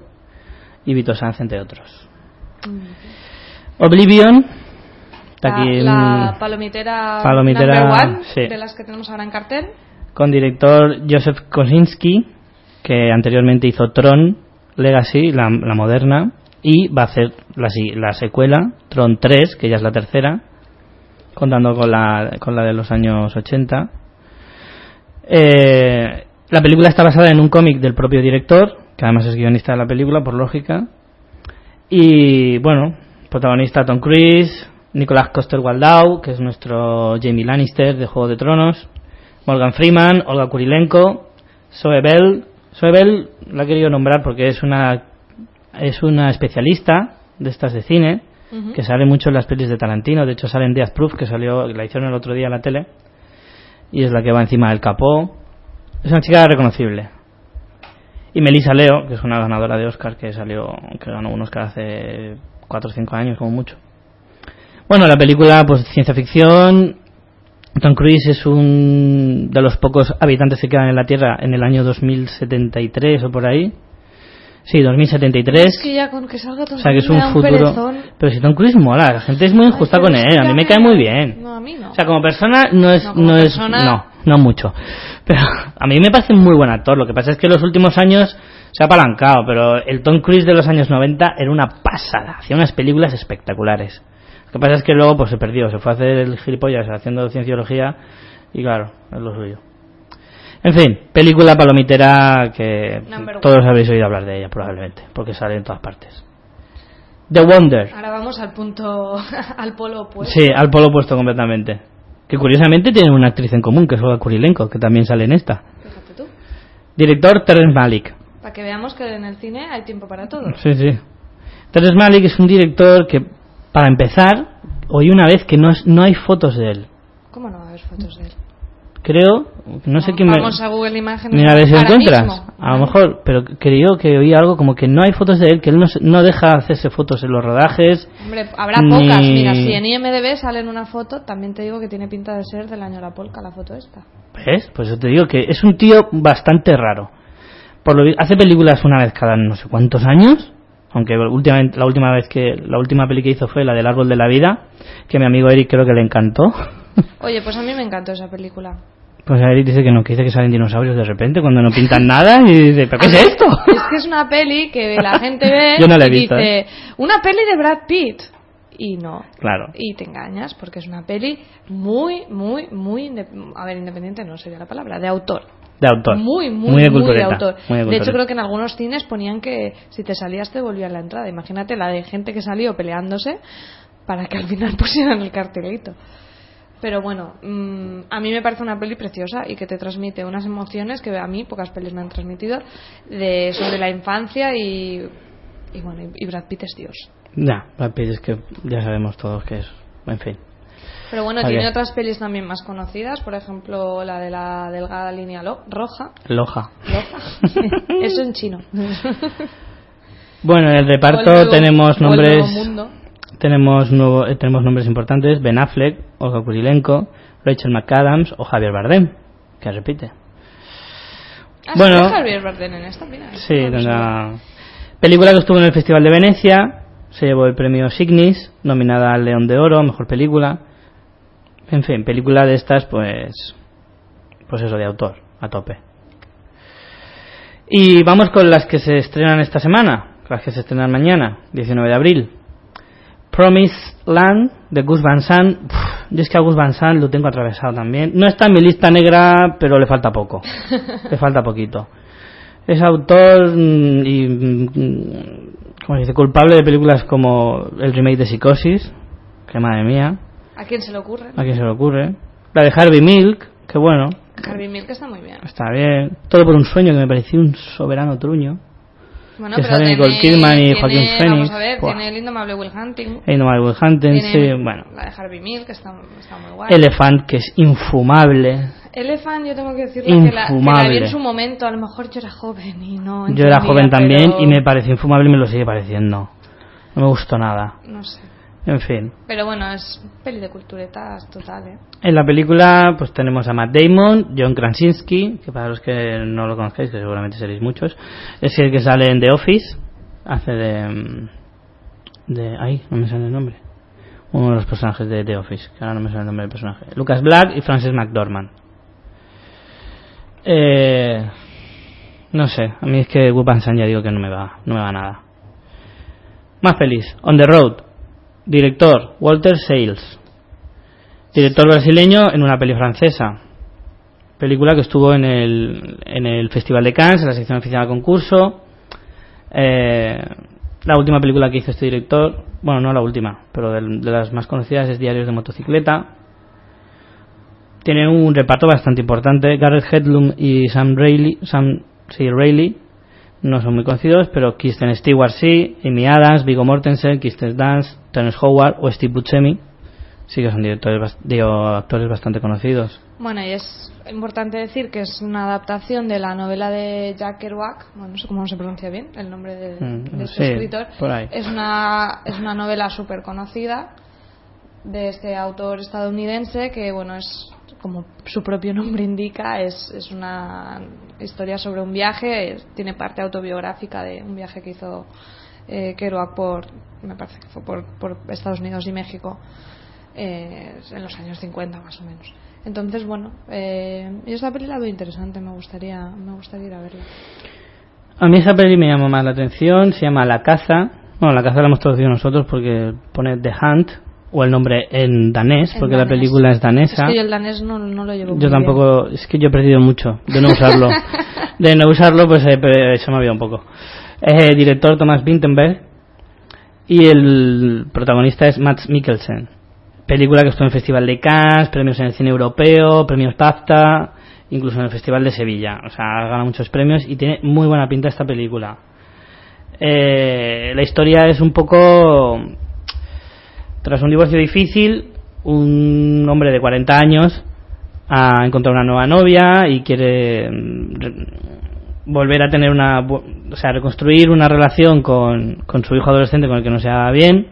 y Vito Sanz, entre otros. Oblivion. Está la, aquí la mm, palomitera, Palomitera, one sí. de las que tenemos ahora en cartel. con director Joseph Kosinski, que anteriormente hizo Tron Legacy, la, la moderna, y va a hacer la, secuela, Tron 3, que ya es la tercera, contando con la, con la de los años 80. Eh, la película está basada en un cómic del propio director, que además es guionista de la película, por lógica. Y bueno, protagonista Tom Cruise, Nicolás Coster-Waldau, que es nuestro Jamie Lannister de Juego de Tronos, Morgan Freeman, Olga Kurilenko, Zoe Bell. Zoe Bell la he querido nombrar porque es una es una especialista de estas de cine que sale mucho en las pelis de Tarantino. De hecho, sale en Death Proof, que salió, la hicieron el otro día en la tele. Y es la que va encima del capó. Es una chica reconocible. Y Melissa Leo, que es una ganadora de Oscar que salió, que ganó un Oscar hace 4 o 5 años, como mucho. Bueno, la película, pues ciencia ficción. Tom Cruise es un de los pocos habitantes que quedan en la Tierra en el año 2073 o por ahí. Sí, 2073. Es que ya con que salga Tom O sea, que es un futuro. perezón. Pero si Tom Cruise mola, la gente es muy injusta Ay, con él, a mí me cae muy bien. No, a mí no. O sea, como persona no es, No, no, es, no, no mucho. Pero a mí me parece un muy buen actor. Lo que pasa es que en los últimos años se ha apalancado, pero el Tom Cruise de los años 90 era una pasada. Hacía unas películas espectaculares. Lo que pasa es que luego pues se perdió, se fue a hacer el gilipollas haciendo cienciología y claro, es lo suyo. En fin, película palomitera que Number one. todos habéis oído hablar de ella probablemente, porque sale en todas partes. The Wonder. Ahora vamos al punto, al polo opuesto. Sí, al polo opuesto completamente. Que curiosamente tienen una actriz en común, que es Olga Kurilenko, que también sale en esta. Fíjate tú. Director Terrence Malick. Para que veamos que en el cine hay tiempo para todo. Sí, sí. Terrence Malick es un director que, para empezar, oí una vez que no, es- no hay fotos de él. ¿Cómo no va a haber fotos de él? Creo, no sé quién me... Vamos a Google Imágenes. Mira a ver si ahora encuentras. mismo. A lo mejor, pero creo que oí algo como que no hay fotos de él, que él no, no deja hacerse fotos en los rodajes. Hombre, habrá pocas. Mira, si en IMDB sale en una foto, también te digo que tiene pinta de ser del año La Polka, la foto esta. ¿Ves? Pues yo te digo que es un tío bastante raro. Por lo hace películas una vez cada no sé cuántos años, aunque últimamente la última vez que la última peli que hizo fue la del árbol de la vida, que mi amigo Eric creo que le encantó. Oye, pues a mí me encantó esa película. Pues Eric dice que no, que dice que salen dinosaurios de repente cuando no pintan nada y dice, ¿pero qué es esto? Es que es una peli que la gente ve Yo no la he y visto, dice, ¿eh? una peli de Brad Pitt. Y no. Claro. Y te engañas porque es una peli muy, muy, muy, a ver, independiente no sería la palabra, de autor. De autor. Muy, muy, de muy de autor. muy De, hecho, cultureta. creo que en algunos cines ponían que si te salías te devolvían la entrada. Imagínate la de gente que salió peleándose para que al final pusieran el cartelito. Pero bueno, mm, a mí me parece una peli preciosa y que te transmite unas emociones que a mí pocas pelis me han transmitido de, sobre la infancia y, y bueno, y, Brad Pitt es Dios. Ya, Brad Pitt es que ya sabemos todos que es. En fin. Pero bueno, tiene otras pelis también más conocidas, por ejemplo la de la delgada línea lo- roja. Loja. Loja. Eso en chino. Bueno, en el reparto nuevo- tenemos nombres. nuevo. Tenemos, nuevo, eh, tenemos nombres importantes: Ben Affleck, Olga Kurilenko, Rachel McAdams o Javier Bardem, que repite. Ah, Bueno. ¿sale Javier Bardem en esta, mira. Sí. Película que estuvo en el Festival de Venecia, se llevó el premio Signis, nominada al León de Oro, mejor película. En fin, película de estas, pues. Pues eso, de autor, a tope. Y vamos con las que se estrenan esta semana, las que se estrenan mañana, 19 de abril. Promise Land de Gus Van Sant. Uf, yo es que a Gus Van Sant lo tengo atravesado también. No está en mi lista negra, pero le falta poco. le falta poquito. Es autor mm, y, mm, ¿cómo se dice? culpable de películas como el remake de Psicosis, que madre mía, ¿A quién se le ocurre? a quién se le ocurre. La de Harvey Milk, que bueno, Harvey Milk está muy bien. está bien. Todo por un sueño que me pareció un soberano truño. Bueno, Que pero sale tiene, Nicole Kidman y Joaquin Phoenix. Vamos a ver, Buah. tiene el indomable Will Hunting. Hey, no Will Hunting, sí, bueno. La de Harvey Milk, que está, está muy guay. Elephant, que es infumable. Elephant, yo tengo que decirle que la, que la vi Infumable. en su momento. A lo mejor yo era joven y no. Yo era entendía, joven también pero- y me pareció infumable y me lo sigue pareciendo. No me gustó nada. No sé. En fin. Pero bueno, es peli de culturetas total, ¿eh? En la película pues tenemos a Matt Damon, John Krasinski, que para los que no lo conozcáis, que seguramente seréis muchos, es el que sale en The Office, hace de... mm, de ay, no me sale el nombre. Uno de los personajes de The Office, que ahora no me sale el nombre del personaje. Lucas Black y Frances McDormand. Eh, no sé, a mí es que Wu Pan San ya digo que no me va, no me va nada. Más feliz, On the Road, director Walter Sales, director brasileño en una peli francesa. Película que estuvo en el, en el Festival de Cannes, en la sección oficial del concurso. Eh, la última película que hizo este director, bueno, no la última, pero de, las más conocidas es Diarios de motocicleta. Tiene un reparto bastante importante. Garrett Hedlund y Sam Rayleigh, Sam sí, Rayleigh no son muy conocidos, pero Kristen Stewart sí, Amy Adams, Viggo Mortensen, Kirsten Dunst, Terence Howard o Steve Buscemi sí que son directores, digo, actores bastante conocidos. Bueno, y es importante decir que es una adaptación de la novela de Jack Kerouac, bueno, no sé cómo se pronuncia bien el nombre de, Mm, de este sí, escritor. por ahí. Es una, es una novela súper conocida de este autor estadounidense que, bueno, es como su propio nombre indica, es, es una historia sobre un viaje, tiene parte autobiográfica de un viaje que hizo eh, Kerouac por, me parece que fue por, por Estados Unidos y México eh, en los años 50 más o menos. Entonces, bueno, eh, yo esta peli la veo interesante, me gustaría, me gustaría ir a verla. A mí esa peli me llama más la atención, se llama La Caza. Bueno, La Caza la hemos traducido nosotros porque pone The Hunt, o el nombre en danés, En porque la película es danesa. Es que yo el danés no, no lo llevo muy Yo bien. tampoco, es que yo he perdido mucho de no usarlo. de no usarlo, pues eh, se me ha olvidado un poco. Es el director Thomas Vinterberg y el protagonista es Matt Mikkelsen. Película que estuvo en el Festival de Cannes, premios en el cine europeo, premios BAFTA, incluso en el Festival de Sevilla. O sea, ha ganado muchos premios y tiene muy buena pinta esta película. Eh, la historia es un poco tras un divorcio difícil, un hombre de 40 años ha encontrado una nueva novia y quiere mm, volver a tener una, o sea, reconstruir una relación con, con su hijo adolescente con el que no se va bien,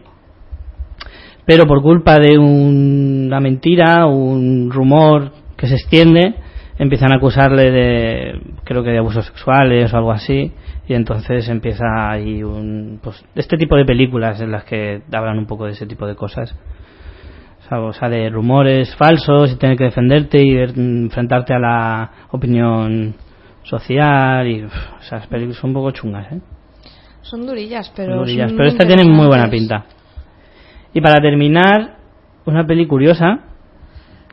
pero por culpa de un- una mentira, un rumor que se extiende, empiezan a acusarle de, creo que de abusos sexuales o algo así, y entonces empieza ahí un, pues, este tipo de películas en las que hablan un poco de ese tipo de cosas. o sea, de rumores falsos y tener que defenderte y enfrentarte a la opinión social y esas películas son un poco chungas, ¿eh? Son durillas, pero durillas, pero esta tiene muy buena pinta. Y para terminar, una peli curiosa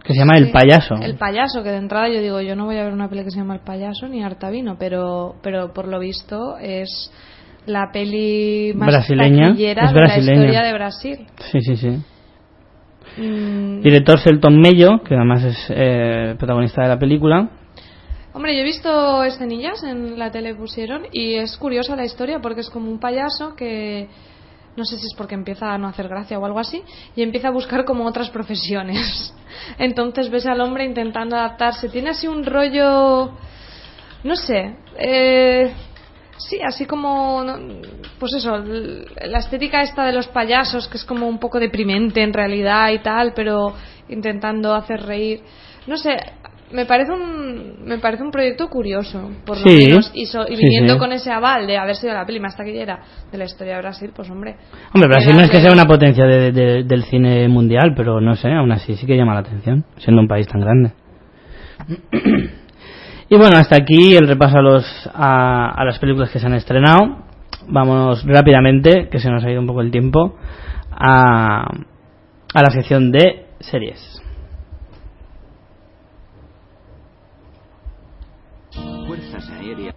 que se llama El Payaso. El Payaso, que de entrada yo digo, yo no voy a ver una peli que se llama El Payaso ni Artavino, pero pero por lo visto es la peli más brasileña, es de la historia de Brasil. Sí, sí, sí. Mm. Director Selton Mello, que además es eh, protagonista de la película. Hombre, yo he visto escenillas en la tele pusieron y es curiosa la historia porque es como un payaso que no sé si es porque empieza a no hacer gracia o algo así y empieza a buscar como otras profesiones. Entonces ves al hombre intentando adaptarse. Tiene así un rollo, no sé, eh, Sí, así como, pues eso, la estética esta de los payasos, que es como un poco deprimente en realidad y tal, pero intentando hacer reír. No sé, me parece un me parece un proyecto curioso por lo menos. Y, viniendo con ese aval de haber sido la peli más taquillera de la historia de Brasil pues hombre. Hombre Brasil no es que sea una potencia del cine mundial pero no sé aún así sí que llama la atención siendo un país tan grande. Y bueno, hasta aquí el repaso a, los, a, las películas que se han estrenado. Vamos rápidamente, que se nos ha ido un poco el tiempo, a, a la sección de series. Fuerzas aéreas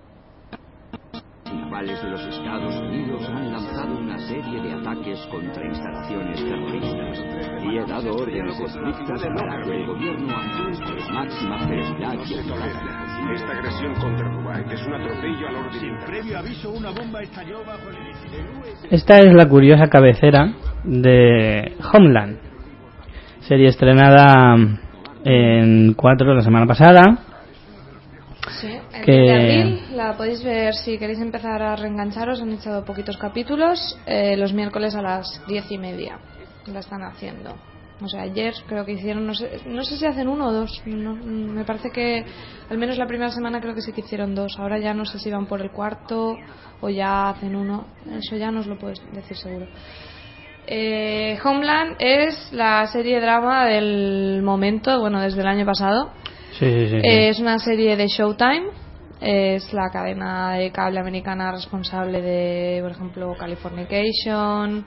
navales de los Estados Unidos han lanzado una serie de ataques contra instalaciones terroristas y he dado órdenes estrictas para que el gobierno actúe con máxima celeridad y eficacia. Esta agresión contra Kuwait es un atropello al orden. Sin previo aviso, una bomba estalló bajo el Esta es la curiosa cabecera de Homeland, serie estrenada en 4 la semana pasada. Sí, el que... de abril la podéis ver si queréis empezar a reengancharos. Han echado poquitos capítulos. Eh, los miércoles a las diez y media la están haciendo. O sea, ayer creo que hicieron, no sé, no sé si hacen uno o dos. me parece que al menos la primera semana creo que sí que hicieron dos. Ahora ya no sé si van por el cuarto o ya hacen uno. Eso ya no os lo puedo decir seguro. Eh, Homeland es la serie drama del momento, bueno, desde el año pasado. Sí, sí, sí, eh, es una serie de Showtime. Es la cadena de cable americana responsable de, por ejemplo, Californication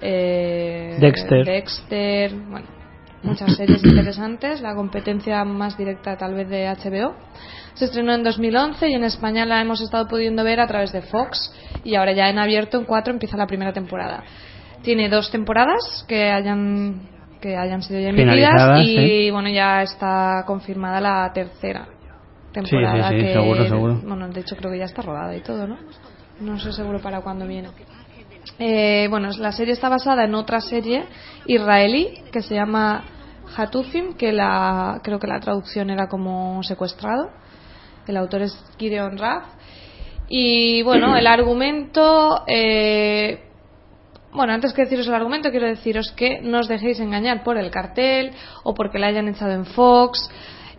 eh, Dexter. Dexter, bueno, muchas series interesantes. La competencia más directa tal vez de HBO. Se estrenó en 2011 y en España la hemos estado pudiendo ver a través de Fox y ahora ya en abierto en cuatro empieza la primera temporada. Tiene dos temporadas que hayan que hayan sido ya emitidas y bueno ya está confirmada la tercera temporada sí, sí, seguro, seguro. bueno de hecho creo que ya está rodada y todo no no sé seguro para cuándo viene eh, bueno, la serie está basada en otra serie israelí que se llama Hatufim, que la, creo que la traducción era como secuestrado. El autor es Gideon Raff. Y bueno, el argumento. Eh, bueno, antes que deciros el argumento, quiero deciros que no os dejéis engañar por el cartel o porque la hayan echado en Fox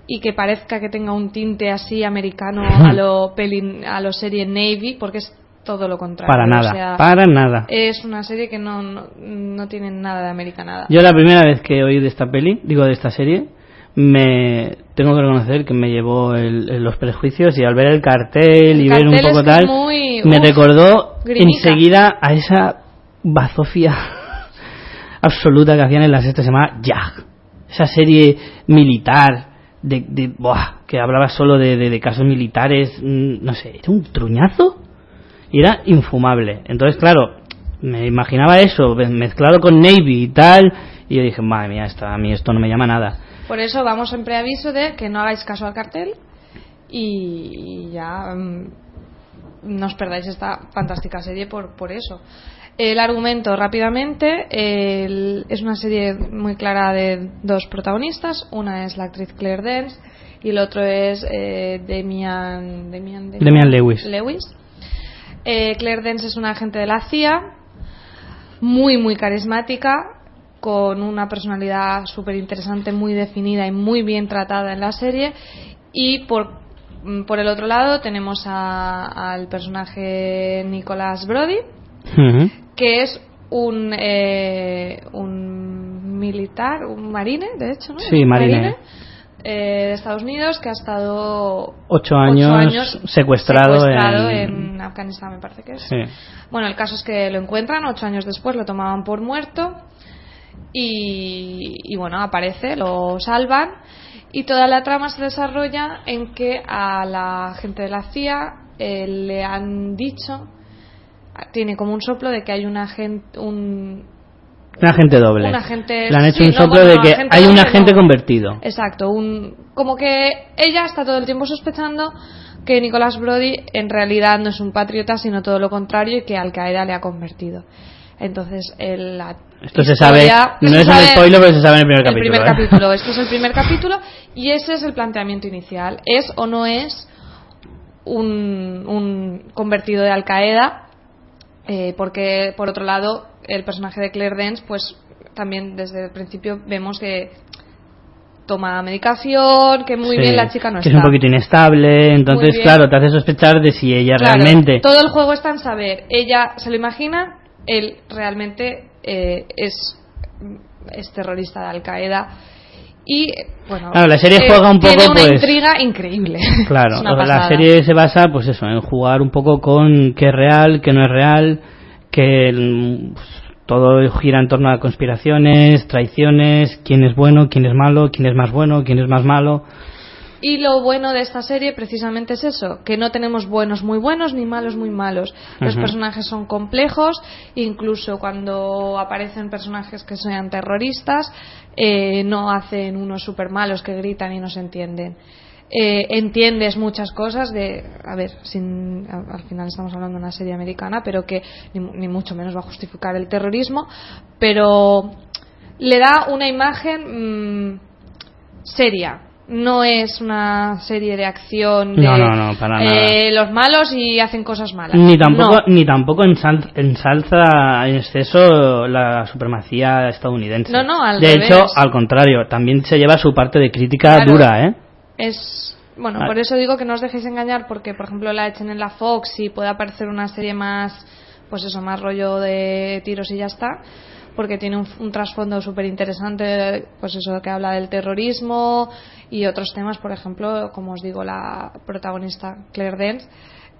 y que parezca que tenga un tinte así americano a lo, a lo serie Navy, porque es todo lo contrario. Para nada, para nada. Es una serie que no, no, tiene nada de América nada. Yo la primera vez que oí de esta peli, digo de esta serie, me tengo que reconocer que me llevó los prejuicios y al ver el cartel y ver un poco tal, me recordó enseguida a esa bazofia absoluta que hacían en la sexta semana Jag. Esa serie militar de, de que hablaba solo de, de, casos militares, mm, no sé, era un truñazo y era infumable. Entonces, claro, me imaginaba eso, mezclado con Navy y tal, y yo dije, madre mía, esto, a mí esto no me llama nada. Por eso vamos en preaviso de que no hagáis caso al cartel y ya mm, no os perdáis esta fantástica serie por, por eso. El argumento rápidamente es una serie muy clara de dos protagonistas. Una es la actriz Claire Dance y el otro es eh, Demian, Demian, Demian Lewis. Lewis eh, Claire Dance es una agente de la CIA, muy, muy carismática, con una personalidad súper interesante, muy definida y muy bien tratada en la serie. Y por, mm, por el otro lado tenemos al personaje Nicolás Brody, que es un, eh, un militar, un marine, de hecho, ¿no? Sí, marine. eh, de Estados Unidos que ha estado Ocho años secuestrado secuestrado en- en... Afganistán, me parece que es. Sí. Bueno, el caso es que lo encuentran, ocho años después lo tomaban por muerto y, y bueno, aparece, lo salvan y toda la trama se desarrolla en que a la gente de la CIA eh, le han dicho, tiene como un soplo de que hay un agente, un, Un agente doble. Un agente- Le han hecho sí, un no, soplo bueno, de que hay un agente no. convertido. Exacto, un, como que ella está todo el tiempo sospechando que Nicolás Brody en realidad no es un patriota, sino todo lo contrario y que Al Qaeda le ha convertido. Entonces, el, la Esto se sabe, no se es un spoiler, pero se sabe en el primer el capítulo. primer ¿eh? capítulo. Este es el primer capítulo y ese es el planteamiento inicial. ¿Es o no es un, un convertido de Al Qaeda? Eh, porque, por otro lado, el personaje de Claire Dance, pues también desde el principio vemos que toma medicación, que muy Sí, bien la chica no que está. es un poquito inestable, entonces, claro, te hace sospechar de si ella Claro, realmente. Todo el juego está en saber. Ella se lo imagina, él realmente eh, es, es terrorista de Al Qaeda. Y bueno, Claro, la serie eh, juega un tiene poco, una pues- intriga increíble. Claro, la pasada. serie se basa, pues eso, en jugar un poco con qué es real, qué no es real, que el- pues, todo gira en torno a conspiraciones, traiciones, quién es bueno, quién es malo, quién es más bueno, quién es más malo. Y lo bueno de esta serie precisamente es eso, que no tenemos buenos muy buenos ni malos muy malos. Los personajes son complejos, incluso cuando aparecen personajes que sean terroristas, eh, no hacen unos super malos que gritan y no se entienden. Eh, entiendes muchas cosas de, a ver, sin, a- al final estamos hablando de una serie americana, pero que ni, ni mucho menos va a justificar el terrorismo, pero le da una imagen mm, seria. No es una serie de acción de No, no, no, para eh, los malos y hacen cosas malas. Ni tampoco, ni tampoco ensal- ensalza en exceso la supremacía estadounidense. No, no, al De revés. hecho, al contrario, también se lleva su parte de crítica Claro. dura, ¿eh? Es bueno, Vale. por eso digo que no os dejéis engañar porque por ejemplo la echen en la Fox y puede aparecer una serie más pues eso, más rollo de tiros y ya está, porque tiene un, un trasfondo súper interesante, pues eso que habla del terrorismo y otros temas, por ejemplo, como os digo, la protagonista Claire Dance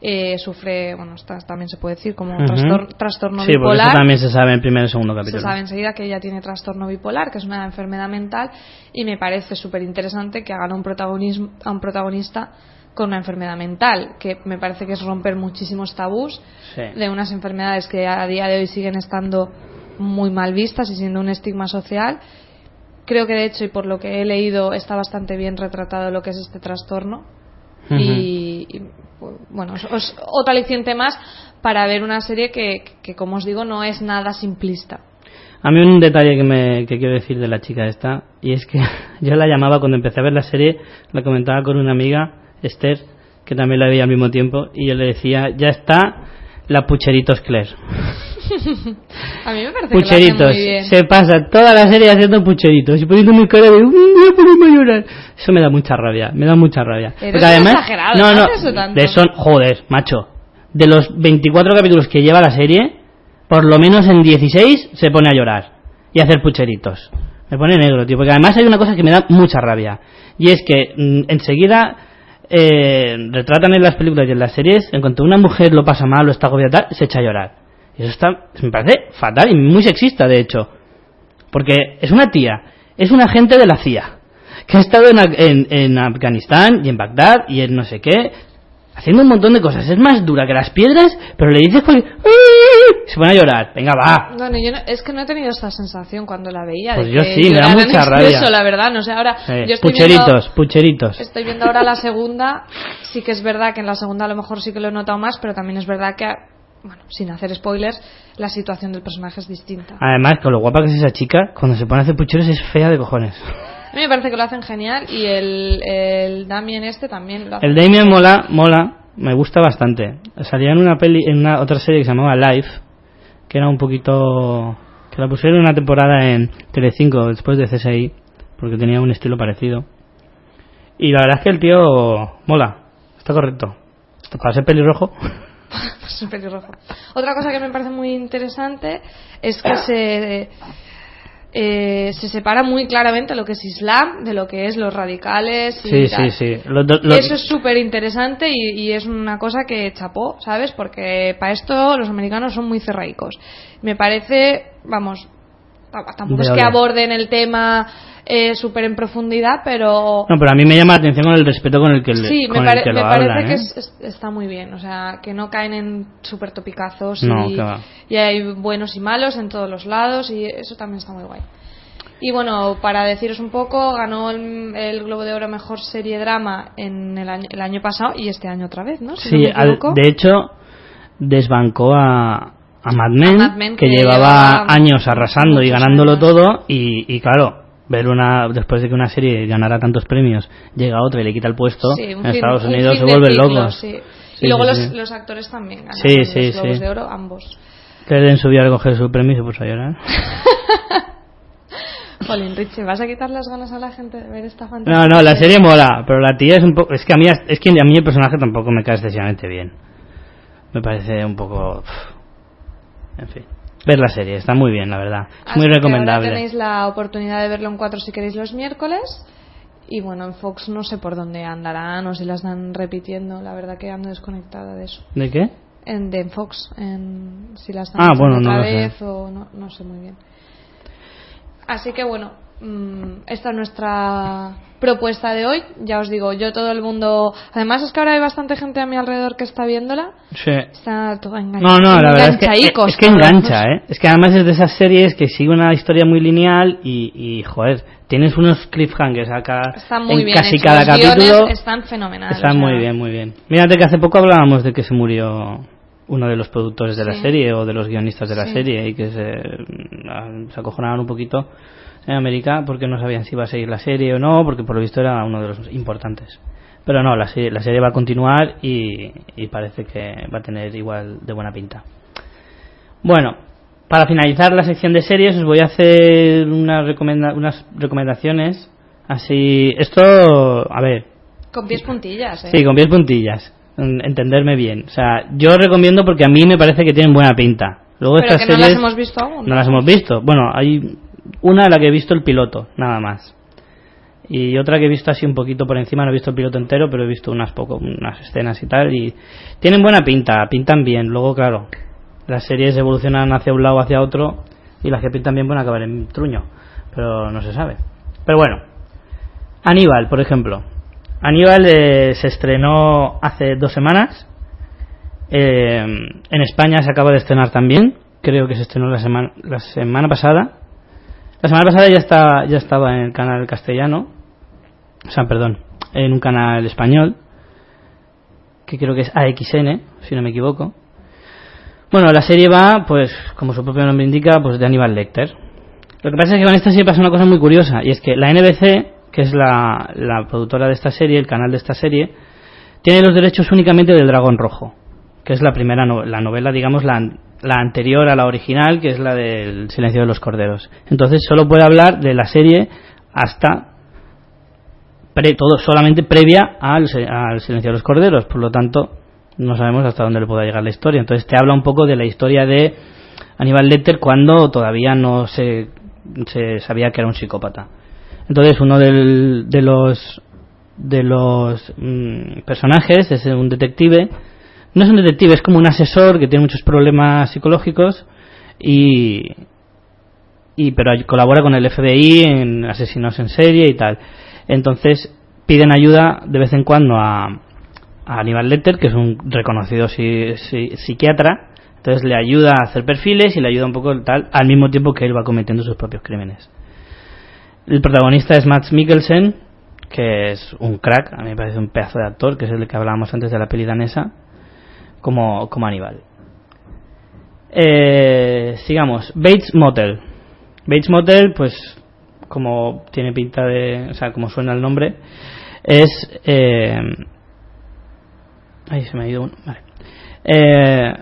eh, sufre, bueno, está- también se puede decir como un trastor- trastorno Sí, porque bipolar. eso también se sabe en primer y segundo capítulo. Se sabe enseguida que ella tiene trastorno bipolar, que es una enfermedad mental, y me parece súper interesante que hagan un protagonismo, a un protagonista con una enfermedad mental, que me parece que es romper muchísimos tabús Sí. de unas enfermedades que a día de hoy siguen estando muy mal vistas y siendo un estigma social. Creo que de hecho, y por lo que he leído, está bastante bien retratado lo que es este trastorno. Y, y, bueno, es, es otro aliciente más para ver una serie que, que, como os digo, no es nada simplista. A mí un detalle que, me, que quiero decir de la chica esta, y es que yo la llamaba cuando empecé a ver la serie, la comentaba con una amiga, Esther, que también la veía al mismo tiempo, y yo le decía, ya está la Pucheritos Claire. A mí me parece que lo Pucheritos. muy bien. Se pasa toda la serie haciendo pucheritos y poniendo mi cara de, "Mm, voy a ponerme a llorar. Eso me da mucha rabia, me da mucha rabia. Exagerado, no, no eso tanto. de son, joder, macho. De los 24 capítulos que lleva la serie, por lo menos en 16 se pone a llorar y a hacer pucheritos. Me pone negro, tío, porque además hay una cosa que me da mucha rabia. Y es que mm, enseguida eh, retratan en las películas y en las series, en cuanto una mujer lo pasa mal o está agobiada, se echa a llorar. Y eso está, me parece fatal y muy sexista, de hecho. Porque es una tía, es un agente de la CIA, que ha estado en, en- en Afganistán y en Bagdad y en no sé qué, haciendo un montón de cosas. Es más dura que las piedras, pero le dices cualquier... ¡Ay! Se pone a llorar. Venga, va. Bueno, yo no- es que no he tenido esta sensación cuando la veía. Pues de yo que sí, me da mucha rabia. exceso, la verdad, no sé, ahora Eh, yo estoy pucheritos, viendo, pucheritos. estoy viendo ahora la segunda, sí que es verdad que en la segunda a lo mejor sí que lo he notado más, pero también es verdad que, bueno, sin hacer spoilers, la situación del personaje es distinta. Además, con lo guapa que es esa chica, cuando se pone a hacer pucheros es fea de cojones. Mí me parece que lo hacen genial y el, el Damien este también lo hace El Damien mola, mola, me gusta bastante. Salía en una peli, en una otra serie que se llamaba Life, que era un poquito, que la pusieron una temporada en Telecinco después de CSI, porque tenía un estilo parecido. Y la verdad es que el tío mola, está correcto. Para ser pelirrojo, Es un pelirrojo. Otra cosa que me parece muy interesante es que se eh, se separa muy claramente lo que es Islam de lo que es los radicales y Sí, tal. sí, sí. Lo- lo- lo- Eso es súper interesante y, y es una cosa que chapó, ¿sabes? Porque para esto los americanos son muy cerraicos. Me parece, vamos, tampoco es que aborden el tema eh, súper en profundidad, pero No, pero a mí me llama la atención con el respeto con el que, le- sí, con me, el me parece que ¿eh? es- es- está muy bien. O sea, que no caen en súper topicazos No, y, hay buenos y malos en todos los lados y eso también está muy guay. Y bueno, para deciros un poco, ganó el, el Globo de Oro Mejor Serie Drama en el año, el año pasado y este año otra vez, ¿no? Si Sí, al- de hecho, desbancó a, a Mad Men, A Mad Men, que, que llevaba años arrasando y ganándolo años. todo, y, y claro, ver una después de que una serie ganara tantos premios, llega otra y le quita el puesto, Sí, en fin- Estados un Unidos fin se vuelven ciclo, locos. sí. Sí, y luego los, los actores también ganan Sí, los sí, sí. de Oro, ambos. Que den subió a recoger su premio y se puso a llorar. Jolín, Richie, ¿vas a quitar las ganas a la gente de ver esta fantasía? No, no, la serie mola, pero la tía es un poco... Es que a mí, es que a mí el personaje tampoco me cae excesivamente bien. Me parece un poco... En fin. Ver la serie, está muy bien, la verdad. Es Así muy recomendable. Ahora tenéis la oportunidad de verlo en cuatro si queréis los miércoles. Y bueno, en Fox no sé por dónde andarán o si las están repitiendo. La verdad que ando desconectada de eso. ¿De qué? En, de en Fox, en, si las están Ah, bueno, otra vez o no, no sé muy bien. Así que bueno, esta es nuestra propuesta de hoy. Ya os digo, yo todo el mundo. Además, es que ahora hay bastante gente a mi alrededor que está viéndola. Sí. Está todo engan- No, no, la verdad es que, es engancha, ¿eh? Es que además es de esas series que sigue una historia muy lineal y, y joder, tienes unos cliffhangers acá muy en bien casi hecho. cada Los capítulo. están fenomenales. Están o sea, muy bien, muy bien. Mírate que hace poco hablábamos de que se murió uno de los productores de la serie o de los guionistas de la Sí. serie y que se, se acojonaban un poquito en América porque no sabían si iba a seguir la serie o no, porque por lo visto era uno de los importantes. Pero no, la serie, la serie va a continuar y, y parece que va a tener igual de buena pinta. Bueno, para finalizar la sección de series os voy a hacer unas, recomenda- unas recomendaciones. Así, esto, a ver, Con pies puntillas, ¿eh? Sí, con pies puntillas. en- Entenderme bien. O sea, yo recomiendo porque a mí me parece que tienen buena pinta. Luego Pero estas que no las series hemos visto aún. no las hemos visto. Bueno, hay una a la que he visto el piloto, nada más. Y otra que he visto así un poquito por encima, no he visto el piloto entero, pero he visto unas poco, unas escenas y tal. Y tienen buena pinta, pintan bien. Luego, claro, las series evolucionan hacia un lado, hacia otro, y las que pintan bien van a acabar en truño. Pero no se sabe. Pero bueno, Aníbal, por ejemplo. Aníbal eh, se estrenó hace dos semanas. Eh, en España se acaba de estrenar también. Creo que se estrenó la semana, la semana pasada. La semana pasada ya, está, ya estaba en el canal castellano. O sea, perdón, en un canal español. Que creo que es AXN, si no me equivoco. Bueno, la serie va, pues, como su propio nombre indica, pues de Aníbal Lecter. Lo que pasa es que con esta serie pasa una cosa muy curiosa, y es que la NBC, que es la, la productora de esta serie, el canal de esta serie, tiene los derechos únicamente del Dragón Rojo, que es la primera no- la novela, digamos, la, la anterior a la original, que es la del Silencio de los Corderos. Entonces solo puede hablar de la serie hasta pre- todo solamente previa al, al Silencio de los Corderos, por lo tanto no sabemos hasta dónde le pueda llegar la historia. Entonces te habla un poco de la historia de Aníbal Lecter cuando todavía no se, se sabía que era un psicópata. Entonces uno de los de los mm, personajes es un detective. No es un detective, es como un asesor que tiene muchos problemas psicológicos y pero colabora con el FBI en asesinos en serie y tal. Entonces piden ayuda de vez en cuando a, a Aníbal Lecter, que es un reconocido si- si- psiquiatra. Entonces le ayuda a hacer perfiles y le ayuda un poco tal, al mismo tiempo que él va cometiendo sus propios crímenes. El protagonista es Max Mikkelsen, que es un crack, a mí me parece un pedazo de actor, que es el que hablábamos antes de la peli danesa, como, como Aníbal. Eh, sigamos, Bates Motel. Bates Motel, pues, como tiene pinta de, o sea, como suena el nombre, es, eh, ay, se me ha ido uno, vale. Eh,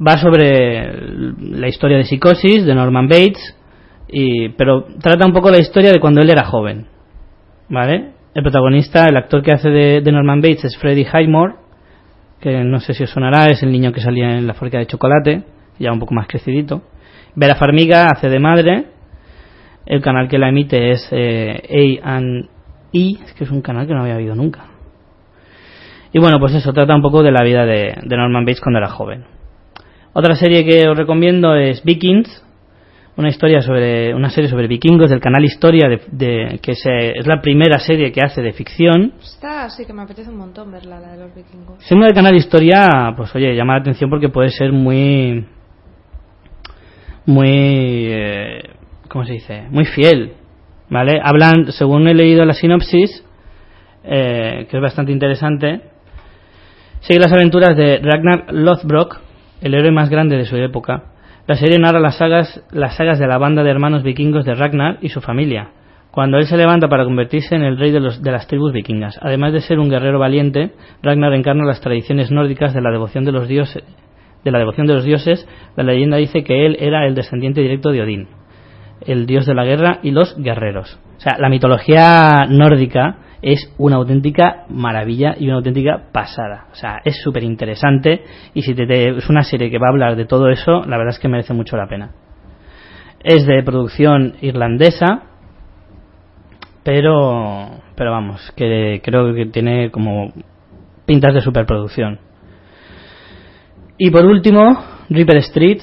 va sobre la historia de psicosis de Norman Bates, y, pero trata un poco la historia de cuando él era joven, ¿vale? El protagonista, el actor que hace de, de Norman Bates es Freddie Highmore, que no sé si os sonará, es el niño que salía en la fábrica de chocolate, ya un poco más crecidito. Vera Farmiga hace de madre El canal que la emite es eh, A&E, que es un canal que no había habido nunca. Y bueno, pues eso trata un poco de la vida de, de Norman Bates cuando era joven. Otra serie que os recomiendo es Vikings, una historia sobre una serie sobre vikingos del canal Historia de, que es la primera serie que hace de ficción. Esta sí que me apetece un montón verla la de los vikingos. Siendo del canal Historia pues oye llama la atención porque puede ser muy muy eh, cómo se dice muy fiel vale hablan según he leído la sinopsis eh, que es bastante interesante sigue las aventuras de Ragnar Lothbrok el héroe más grande de su época la serie narra las sagas, las sagas de la banda de hermanos vikingos de Ragnar y su familia, cuando él se levanta para convertirse en el rey de, los, de las tribus vikingas. Además de ser un guerrero valiente, Ragnar encarna las tradiciones nórdicas de la devoción de los dioses. De la devoción de los dioses, la leyenda dice que él era el descendiente directo de Odín, el dios de la guerra y los guerreros. O sea, la mitología nórdica es una auténtica maravilla y una auténtica pasada. O sea, es súper interesante y si te, es una serie que va a hablar de todo eso, la verdad es que merece mucho la pena. Es de producción irlandesa, pero, pero vamos, que creo que tiene como pintas de superproducción. Y por último, Reaper Street,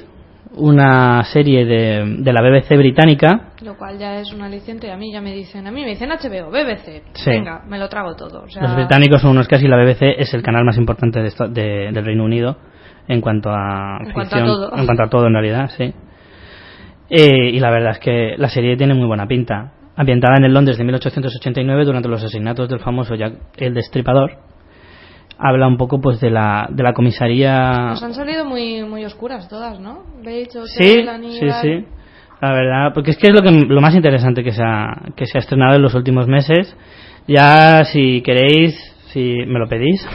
una serie de, de, la BBC británica. Lo cual ya es un aliciente y a mí ya me dicen, a mí me dicen HBO, BBC, venga, me lo trago todo. Los británicos son unos casi, la BBC es el canal más importante de del Reino Unido en cuanto a en cuanto a todo. en cuanto a todo en realidad, sí. Eh, y la verdad es que la serie tiene muy buena pinta. Ambientada en el Londres de 1889 durante los asesinatos del famoso Jack el Destripador habla un poco pues de la, de la comisaría. Nos han salido muy, muy oscuras todas, ¿no? sí, sí, sí. La verdad, porque es que es lo, que, lo más interesante que se, ha, que se ha estrenado en los últimos meses. Ya, si queréis, si me lo pedís,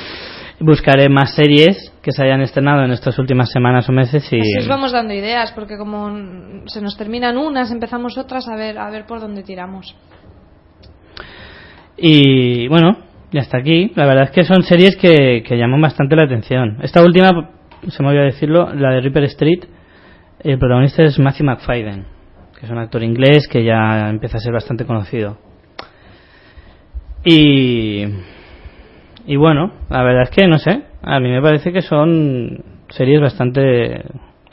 buscaré más series que se hayan estrenado en estas últimas semanas o meses y Así os vamos dando ideas porque como se nos terminan unas empezamos otras a ver a ver por dónde tiramos y bueno y hasta aquí. La verdad es que son series que, que llaman bastante la atención. Esta última, se me olvidó decirlo, la de Ripper Street, el protagonista es Matthew McFadden, que es un actor inglés que ya empieza a ser bastante conocido. Y, y bueno, la verdad es que no sé, a mí me parece que son series bastante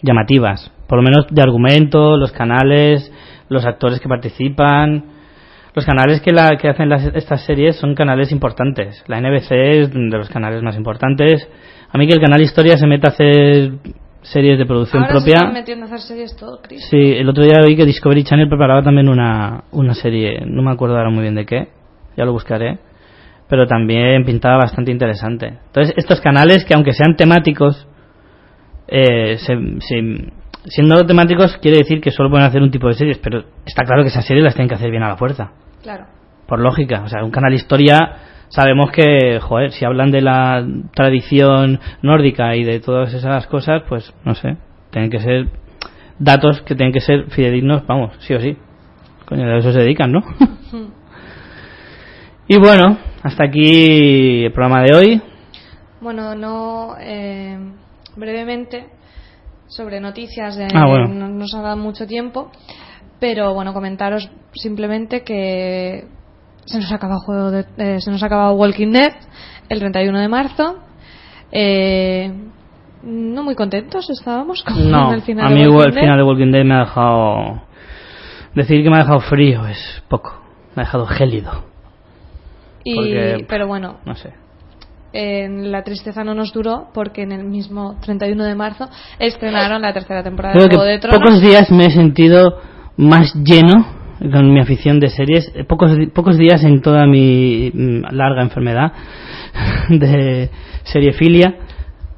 llamativas, por lo menos de argumento, los canales, los actores que participan los canales que, la, que hacen las, estas series son canales importantes. La NBC es de los canales más importantes. A mí que el canal Historia se meta a hacer series de producción Ahora propia. Se están metiendo a hacer series todo, Chris. Sí, el otro día vi que Discovery Channel preparaba también una, una serie, no me acuerdo ahora muy bien de qué, ya lo buscaré, pero también pintaba bastante interesante. Entonces, estos canales que aunque sean temáticos, eh, se, se, siendo temáticos quiere decir que solo pueden hacer un tipo de series, pero está claro que esas series las tienen que hacer bien a la fuerza. Claro. Por lógica, o sea, un canal historia sabemos que, joder, si hablan de la tradición nórdica y de todas esas cosas, pues no sé, tienen que ser datos que tienen que ser fidedignos, vamos, sí o sí. Coño, a eso se dedican, ¿no? y bueno, hasta aquí el programa de hoy. Bueno, no eh, brevemente sobre noticias de, ah, bueno. no nos ha dado mucho tiempo pero bueno comentaros simplemente que se nos acaba juego de, eh, se nos acaba Walking Dead el 31 de marzo eh, no muy contentos estábamos con no, el final a de mí Walking el Dead. final de Walking Dead me ha dejado decir que me ha dejado frío es poco me ha dejado gélido y, porque, pero bueno no sé la tristeza no nos duró porque en el mismo 31 de marzo estrenaron la tercera temporada Creo de Juego de Tronos. pocos días me he sentido más lleno con mi afición de series. Pocos, pocos días en toda mi mm, larga enfermedad de seriefilia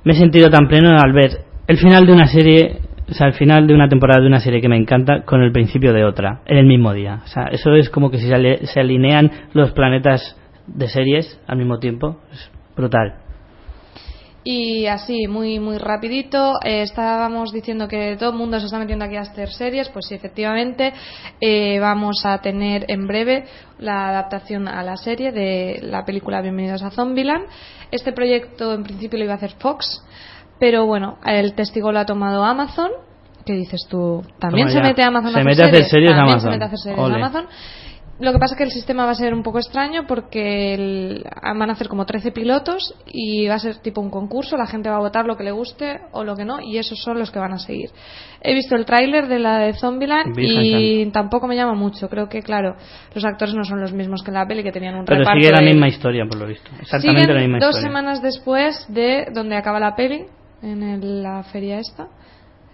me he sentido tan pleno al ver el final de una serie, o sea, el final de una temporada de una serie que me encanta con el principio de otra, en el mismo día. O sea, eso es como que si se, se alinean los planetas de series al mismo tiempo. Es brutal. Y así, muy muy rapidito, eh, estábamos diciendo que todo el mundo se está metiendo aquí a hacer series, pues sí, efectivamente, eh, vamos a tener en breve la adaptación a la serie de la película Bienvenidos a Zombieland. Este proyecto en principio lo iba a hacer Fox, pero bueno, el testigo lo ha tomado Amazon, ¿Qué dices tú? También Toma se ya. mete Amazon Se a mete a hacer series Amazon. se mete a hacer series. Amazon. Lo que pasa es que el sistema va a ser un poco extraño porque el- van a hacer como 13 pilotos y va a ser tipo un concurso, la gente va a votar lo que le guste o lo que no y esos son los que van a seguir. He visto el tráiler de la de Zombieland y tampoco me llama mucho. Creo que, claro, los actores no son los mismos que en la peli que tenían un Pero reparto sigue la de- misma historia, por lo visto. Exactamente la misma dos historia. semanas después de donde acaba la peli, en el- la feria esta.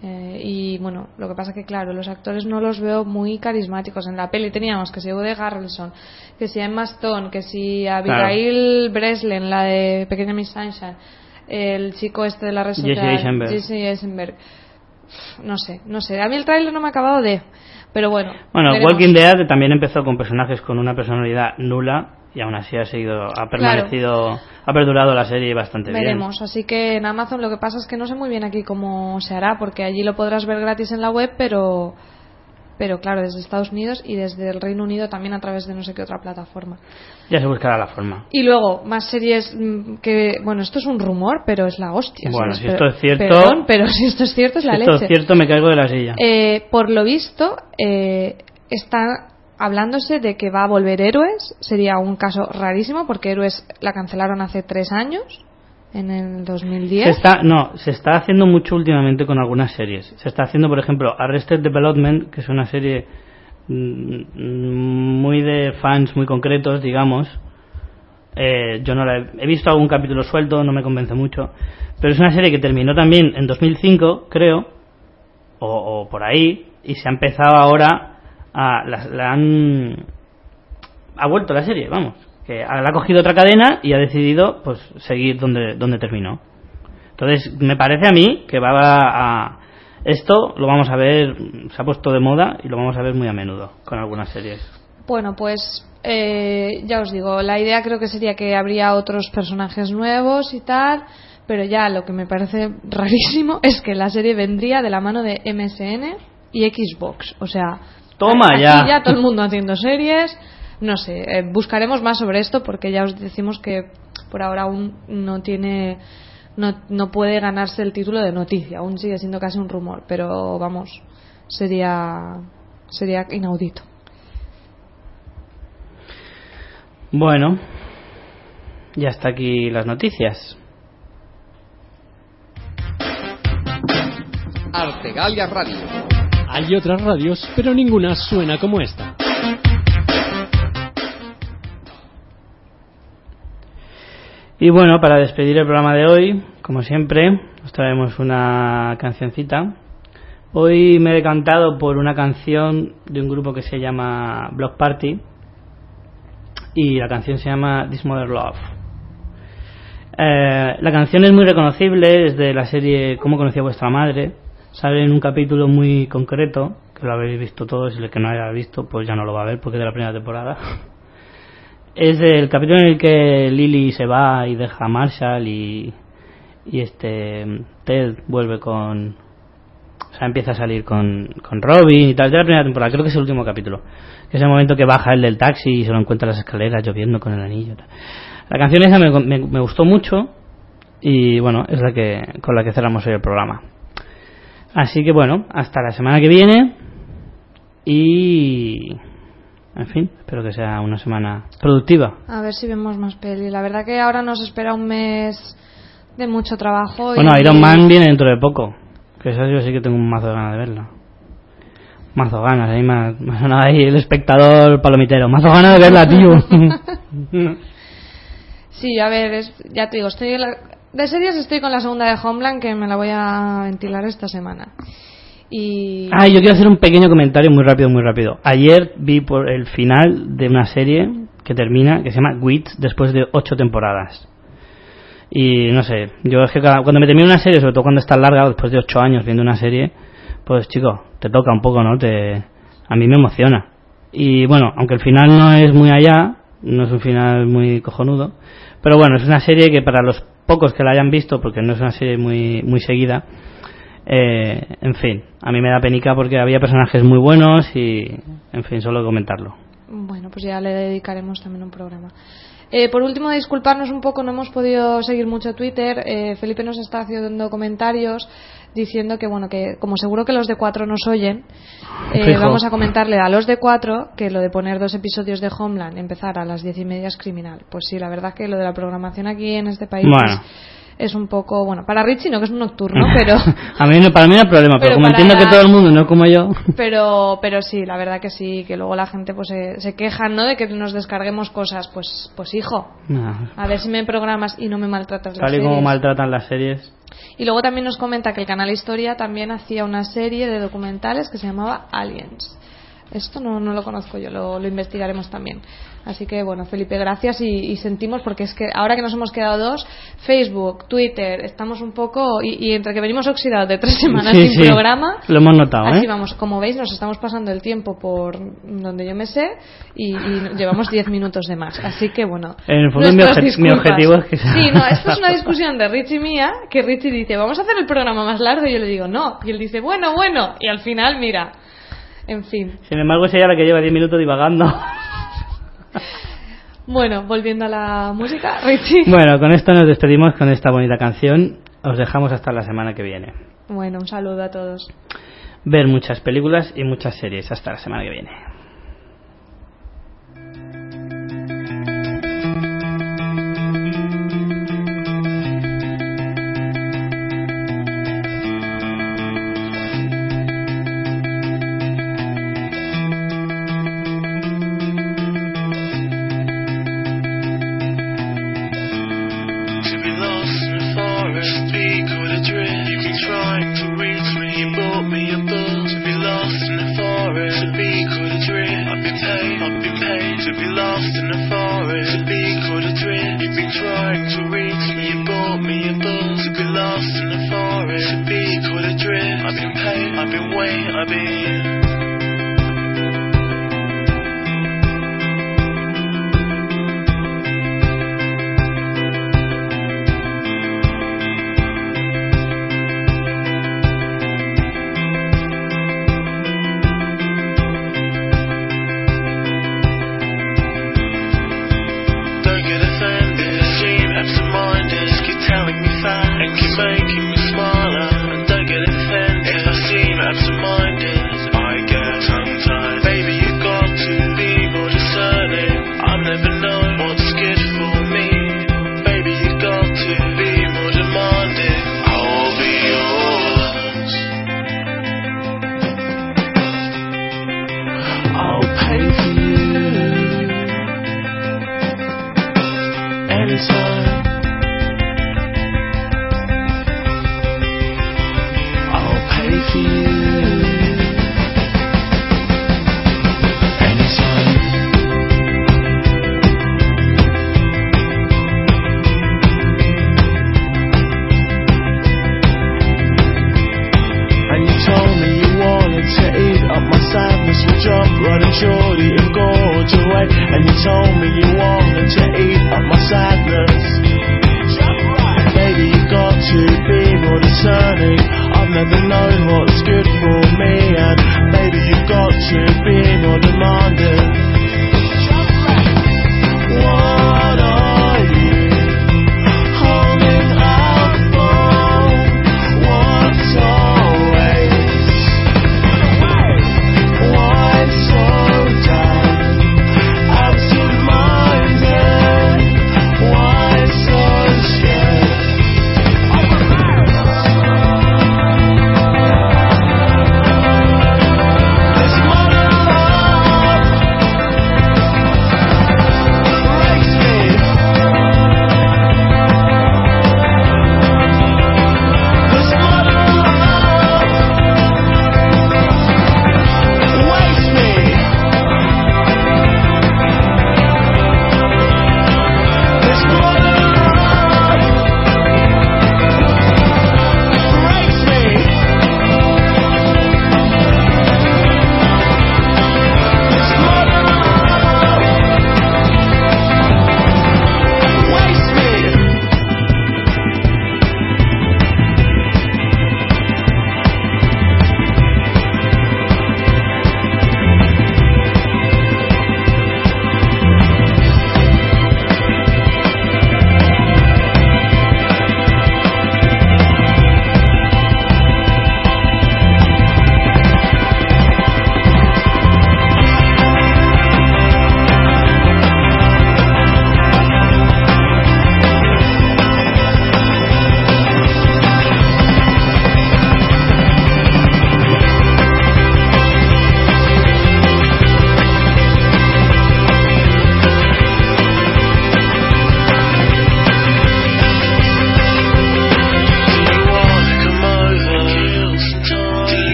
Eh, y bueno, lo que pasa que claro, los actores no los veo muy carismáticos. En la peli teníamos que si Woody Harrelson, que si Emma Stone, que si Abigail Breslin, la de Pequeña Miss Sunshine, el chico este de la red Jesse social, Eisenberg. Jesse Eisenberg. No sé, no sé. A mí el tráiler no me ha acabado de... Pero bueno. Bueno, veremos. Walking Dead también empezó con personajes con una personalidad nula y aún así ha seguido, ha permanecido, ha perdurado la serie bastante bien. Veremos, así que en Amazon lo que pasa es que no sé muy bien aquí cómo se hará, porque allí lo podrás ver gratis en la web, pero pero claro, desde Estados Unidos y desde el Reino Unido también a través de no sé qué otra plataforma. Ya se buscará la forma. Y luego, más series mm, que, bueno, esto es un rumor, pero es la hostia. Bueno, si esto es cierto- Perdón, pero si esto es cierto es la Si esto leche. es cierto, me caigo de la silla. Eh, por lo visto, eh, está hablándose de que va a volver Héroes. Sería un caso rarísimo porque Héroes la cancelaron hace tres años, en el 2010. Se está, no, se está haciendo mucho últimamente con algunas series. Se está haciendo, por ejemplo, Arrested Development, que es una serie mm, muy de fans muy concretos, digamos. Eh, yo no la he, visto algún capítulo suelto, no me convence mucho. Pero es una serie que terminó también en 2005, creo, o por ahí, y se ha empezado ahora a. La, han. Ha vuelto la serie, vamos. Que la ha cogido otra cadena y ha decidido pues seguir donde, donde terminó. Entonces, me parece a mí que va a. Esto lo vamos a ver, se ha puesto de moda y lo vamos a ver muy a menudo con algunas series. Bueno, pues eh, ya os digo, la idea creo que sería que habría otros personajes nuevos y tal, pero ya lo que me parece rarísimo es que la serie vendría de la mano de MSN y Xbox. O sea, Toma aquí ya. ya todo el mundo haciendo series. No sé, eh, buscaremos más sobre esto porque ya os decimos que por ahora aún no tiene. No, no puede ganarse el título de noticia, aún sigue siendo casi un rumor, pero vamos, sería sería inaudito. Bueno, ya está aquí las noticias. Artegalia Radio. Hay otras radios, pero ninguna suena como esta. Y bueno, para despedir el programa de hoy, como siempre, os traemos una cancioncita. Hoy me he decantado por una canción de un grupo que se llama Block Party y la canción se llama This Mother Love. Eh, la canción es muy reconocible, es de la serie Cómo conocía vuestra madre. Sale en un capítulo muy concreto, que lo habéis visto todos y el que no haya visto, pues ya no lo va a ver porque es de la primera temporada. Es el capítulo en el que Lily se va y deja a Marshall y, y este Ted vuelve con. O sea, empieza a salir con, con Robin y tal. De la primera temporada, creo que es el último capítulo. Que es el momento que baja el del taxi y se lo encuentra en las escaleras lloviendo con el anillo. tal. La canción esa me, me- me gustó mucho y bueno, es la que con la que cerramos hoy el programa. Así que bueno, hasta la semana que viene y. En fin, espero que sea una semana productiva. A ver si vemos más peli. La verdad que ahora nos espera un mes de mucho trabajo. Bueno, y... Iron Man viene dentro de poco. Que esa yo sí que tengo un mazo de ganas de verla. Mazo ganas, ahí me ha, sonado ahí el espectador palomitero. Mazo ganas de verla, tío. Sí, a ver, es- ya te digo, estoy de series estoy con la segunda de Homeland que me la voy a ventilar esta semana. Y ah, yo quiero hacer un pequeño comentario muy rápido, muy rápido. Ayer vi por el final de una serie que termina, que se llama Wit, después de ocho temporadas. Y no sé, yo es que cada- cuando me termino una serie, sobre todo cuando está larga, después de ocho años viendo una serie, pues chico, te toca un poco, ¿no? Te, a mí me emociona. Y bueno, aunque el final no es muy allá, no es un final muy cojonudo, pero bueno, es una serie que para los pocos que la hayan visto, porque no es una serie muy, muy seguida, eh, en fin, a mí me da penica porque había personajes muy buenos y, en fin, solo comentarlo. bueno, pues ya le dedicaremos también un programa. Eh, por último, disculparnos un poco, no hemos podido seguir mucho Twitter. Eh, Felipe nos está haciendo comentarios diciendo que, bueno, que como seguro que los de cuatro nos oyen, eh, vamos a comentarle a los de cuatro que lo de poner dos episodios de Homeland, empezar a las diez y media es criminal. Pues sí, la verdad que lo de la programación aquí en este país Bueno. es, es un poco, bueno, para Richie no, que es un nocturno, pero... a mí no, para mí no hay problema, pero, Pero como para- entiendo que todo el mundo no como yo. pero pero sí la verdad que sí que luego la gente pues se, se queja no de que nos descarguemos cosas pues pues hijo no, a ver si me programas y no me maltratas las tal y como series. maltratan las series. y luego también nos comenta que el canal Historia también hacía una serie de documentales que se llamaba Aliens esto no, no lo conozco yo, lo, lo investigaremos también. Así que bueno, Felipe, gracias y, y sentimos porque es que ahora que nos hemos quedado dos, Facebook, Twitter, estamos un poco y, y entre que venimos oxidados de tres semanas Sí, sin sí, programa, Lo hemos notado, Así ¿eh? vamos, como veis, nos estamos pasando el tiempo por donde yo me sé y, y llevamos 10 minutos de más. Así que bueno. En el fondo mi obje- objetivo es que sea- Sí, no, esto es una discusión de Richie y mía, que Richie dice, vamos a hacer el programa más largo, y yo le digo, no. Y él dice, bueno, bueno. Y al final, mira. En fin. Sin embargo, es ella la que lleva 10 minutos divagando. Bueno, volviendo a la música, Richie. bueno, con esto nos despedimos con esta bonita canción. Os dejamos hasta la semana que viene. Bueno, un saludo a todos. Ver muchas películas y muchas series. Hasta la semana que viene. Never known what's good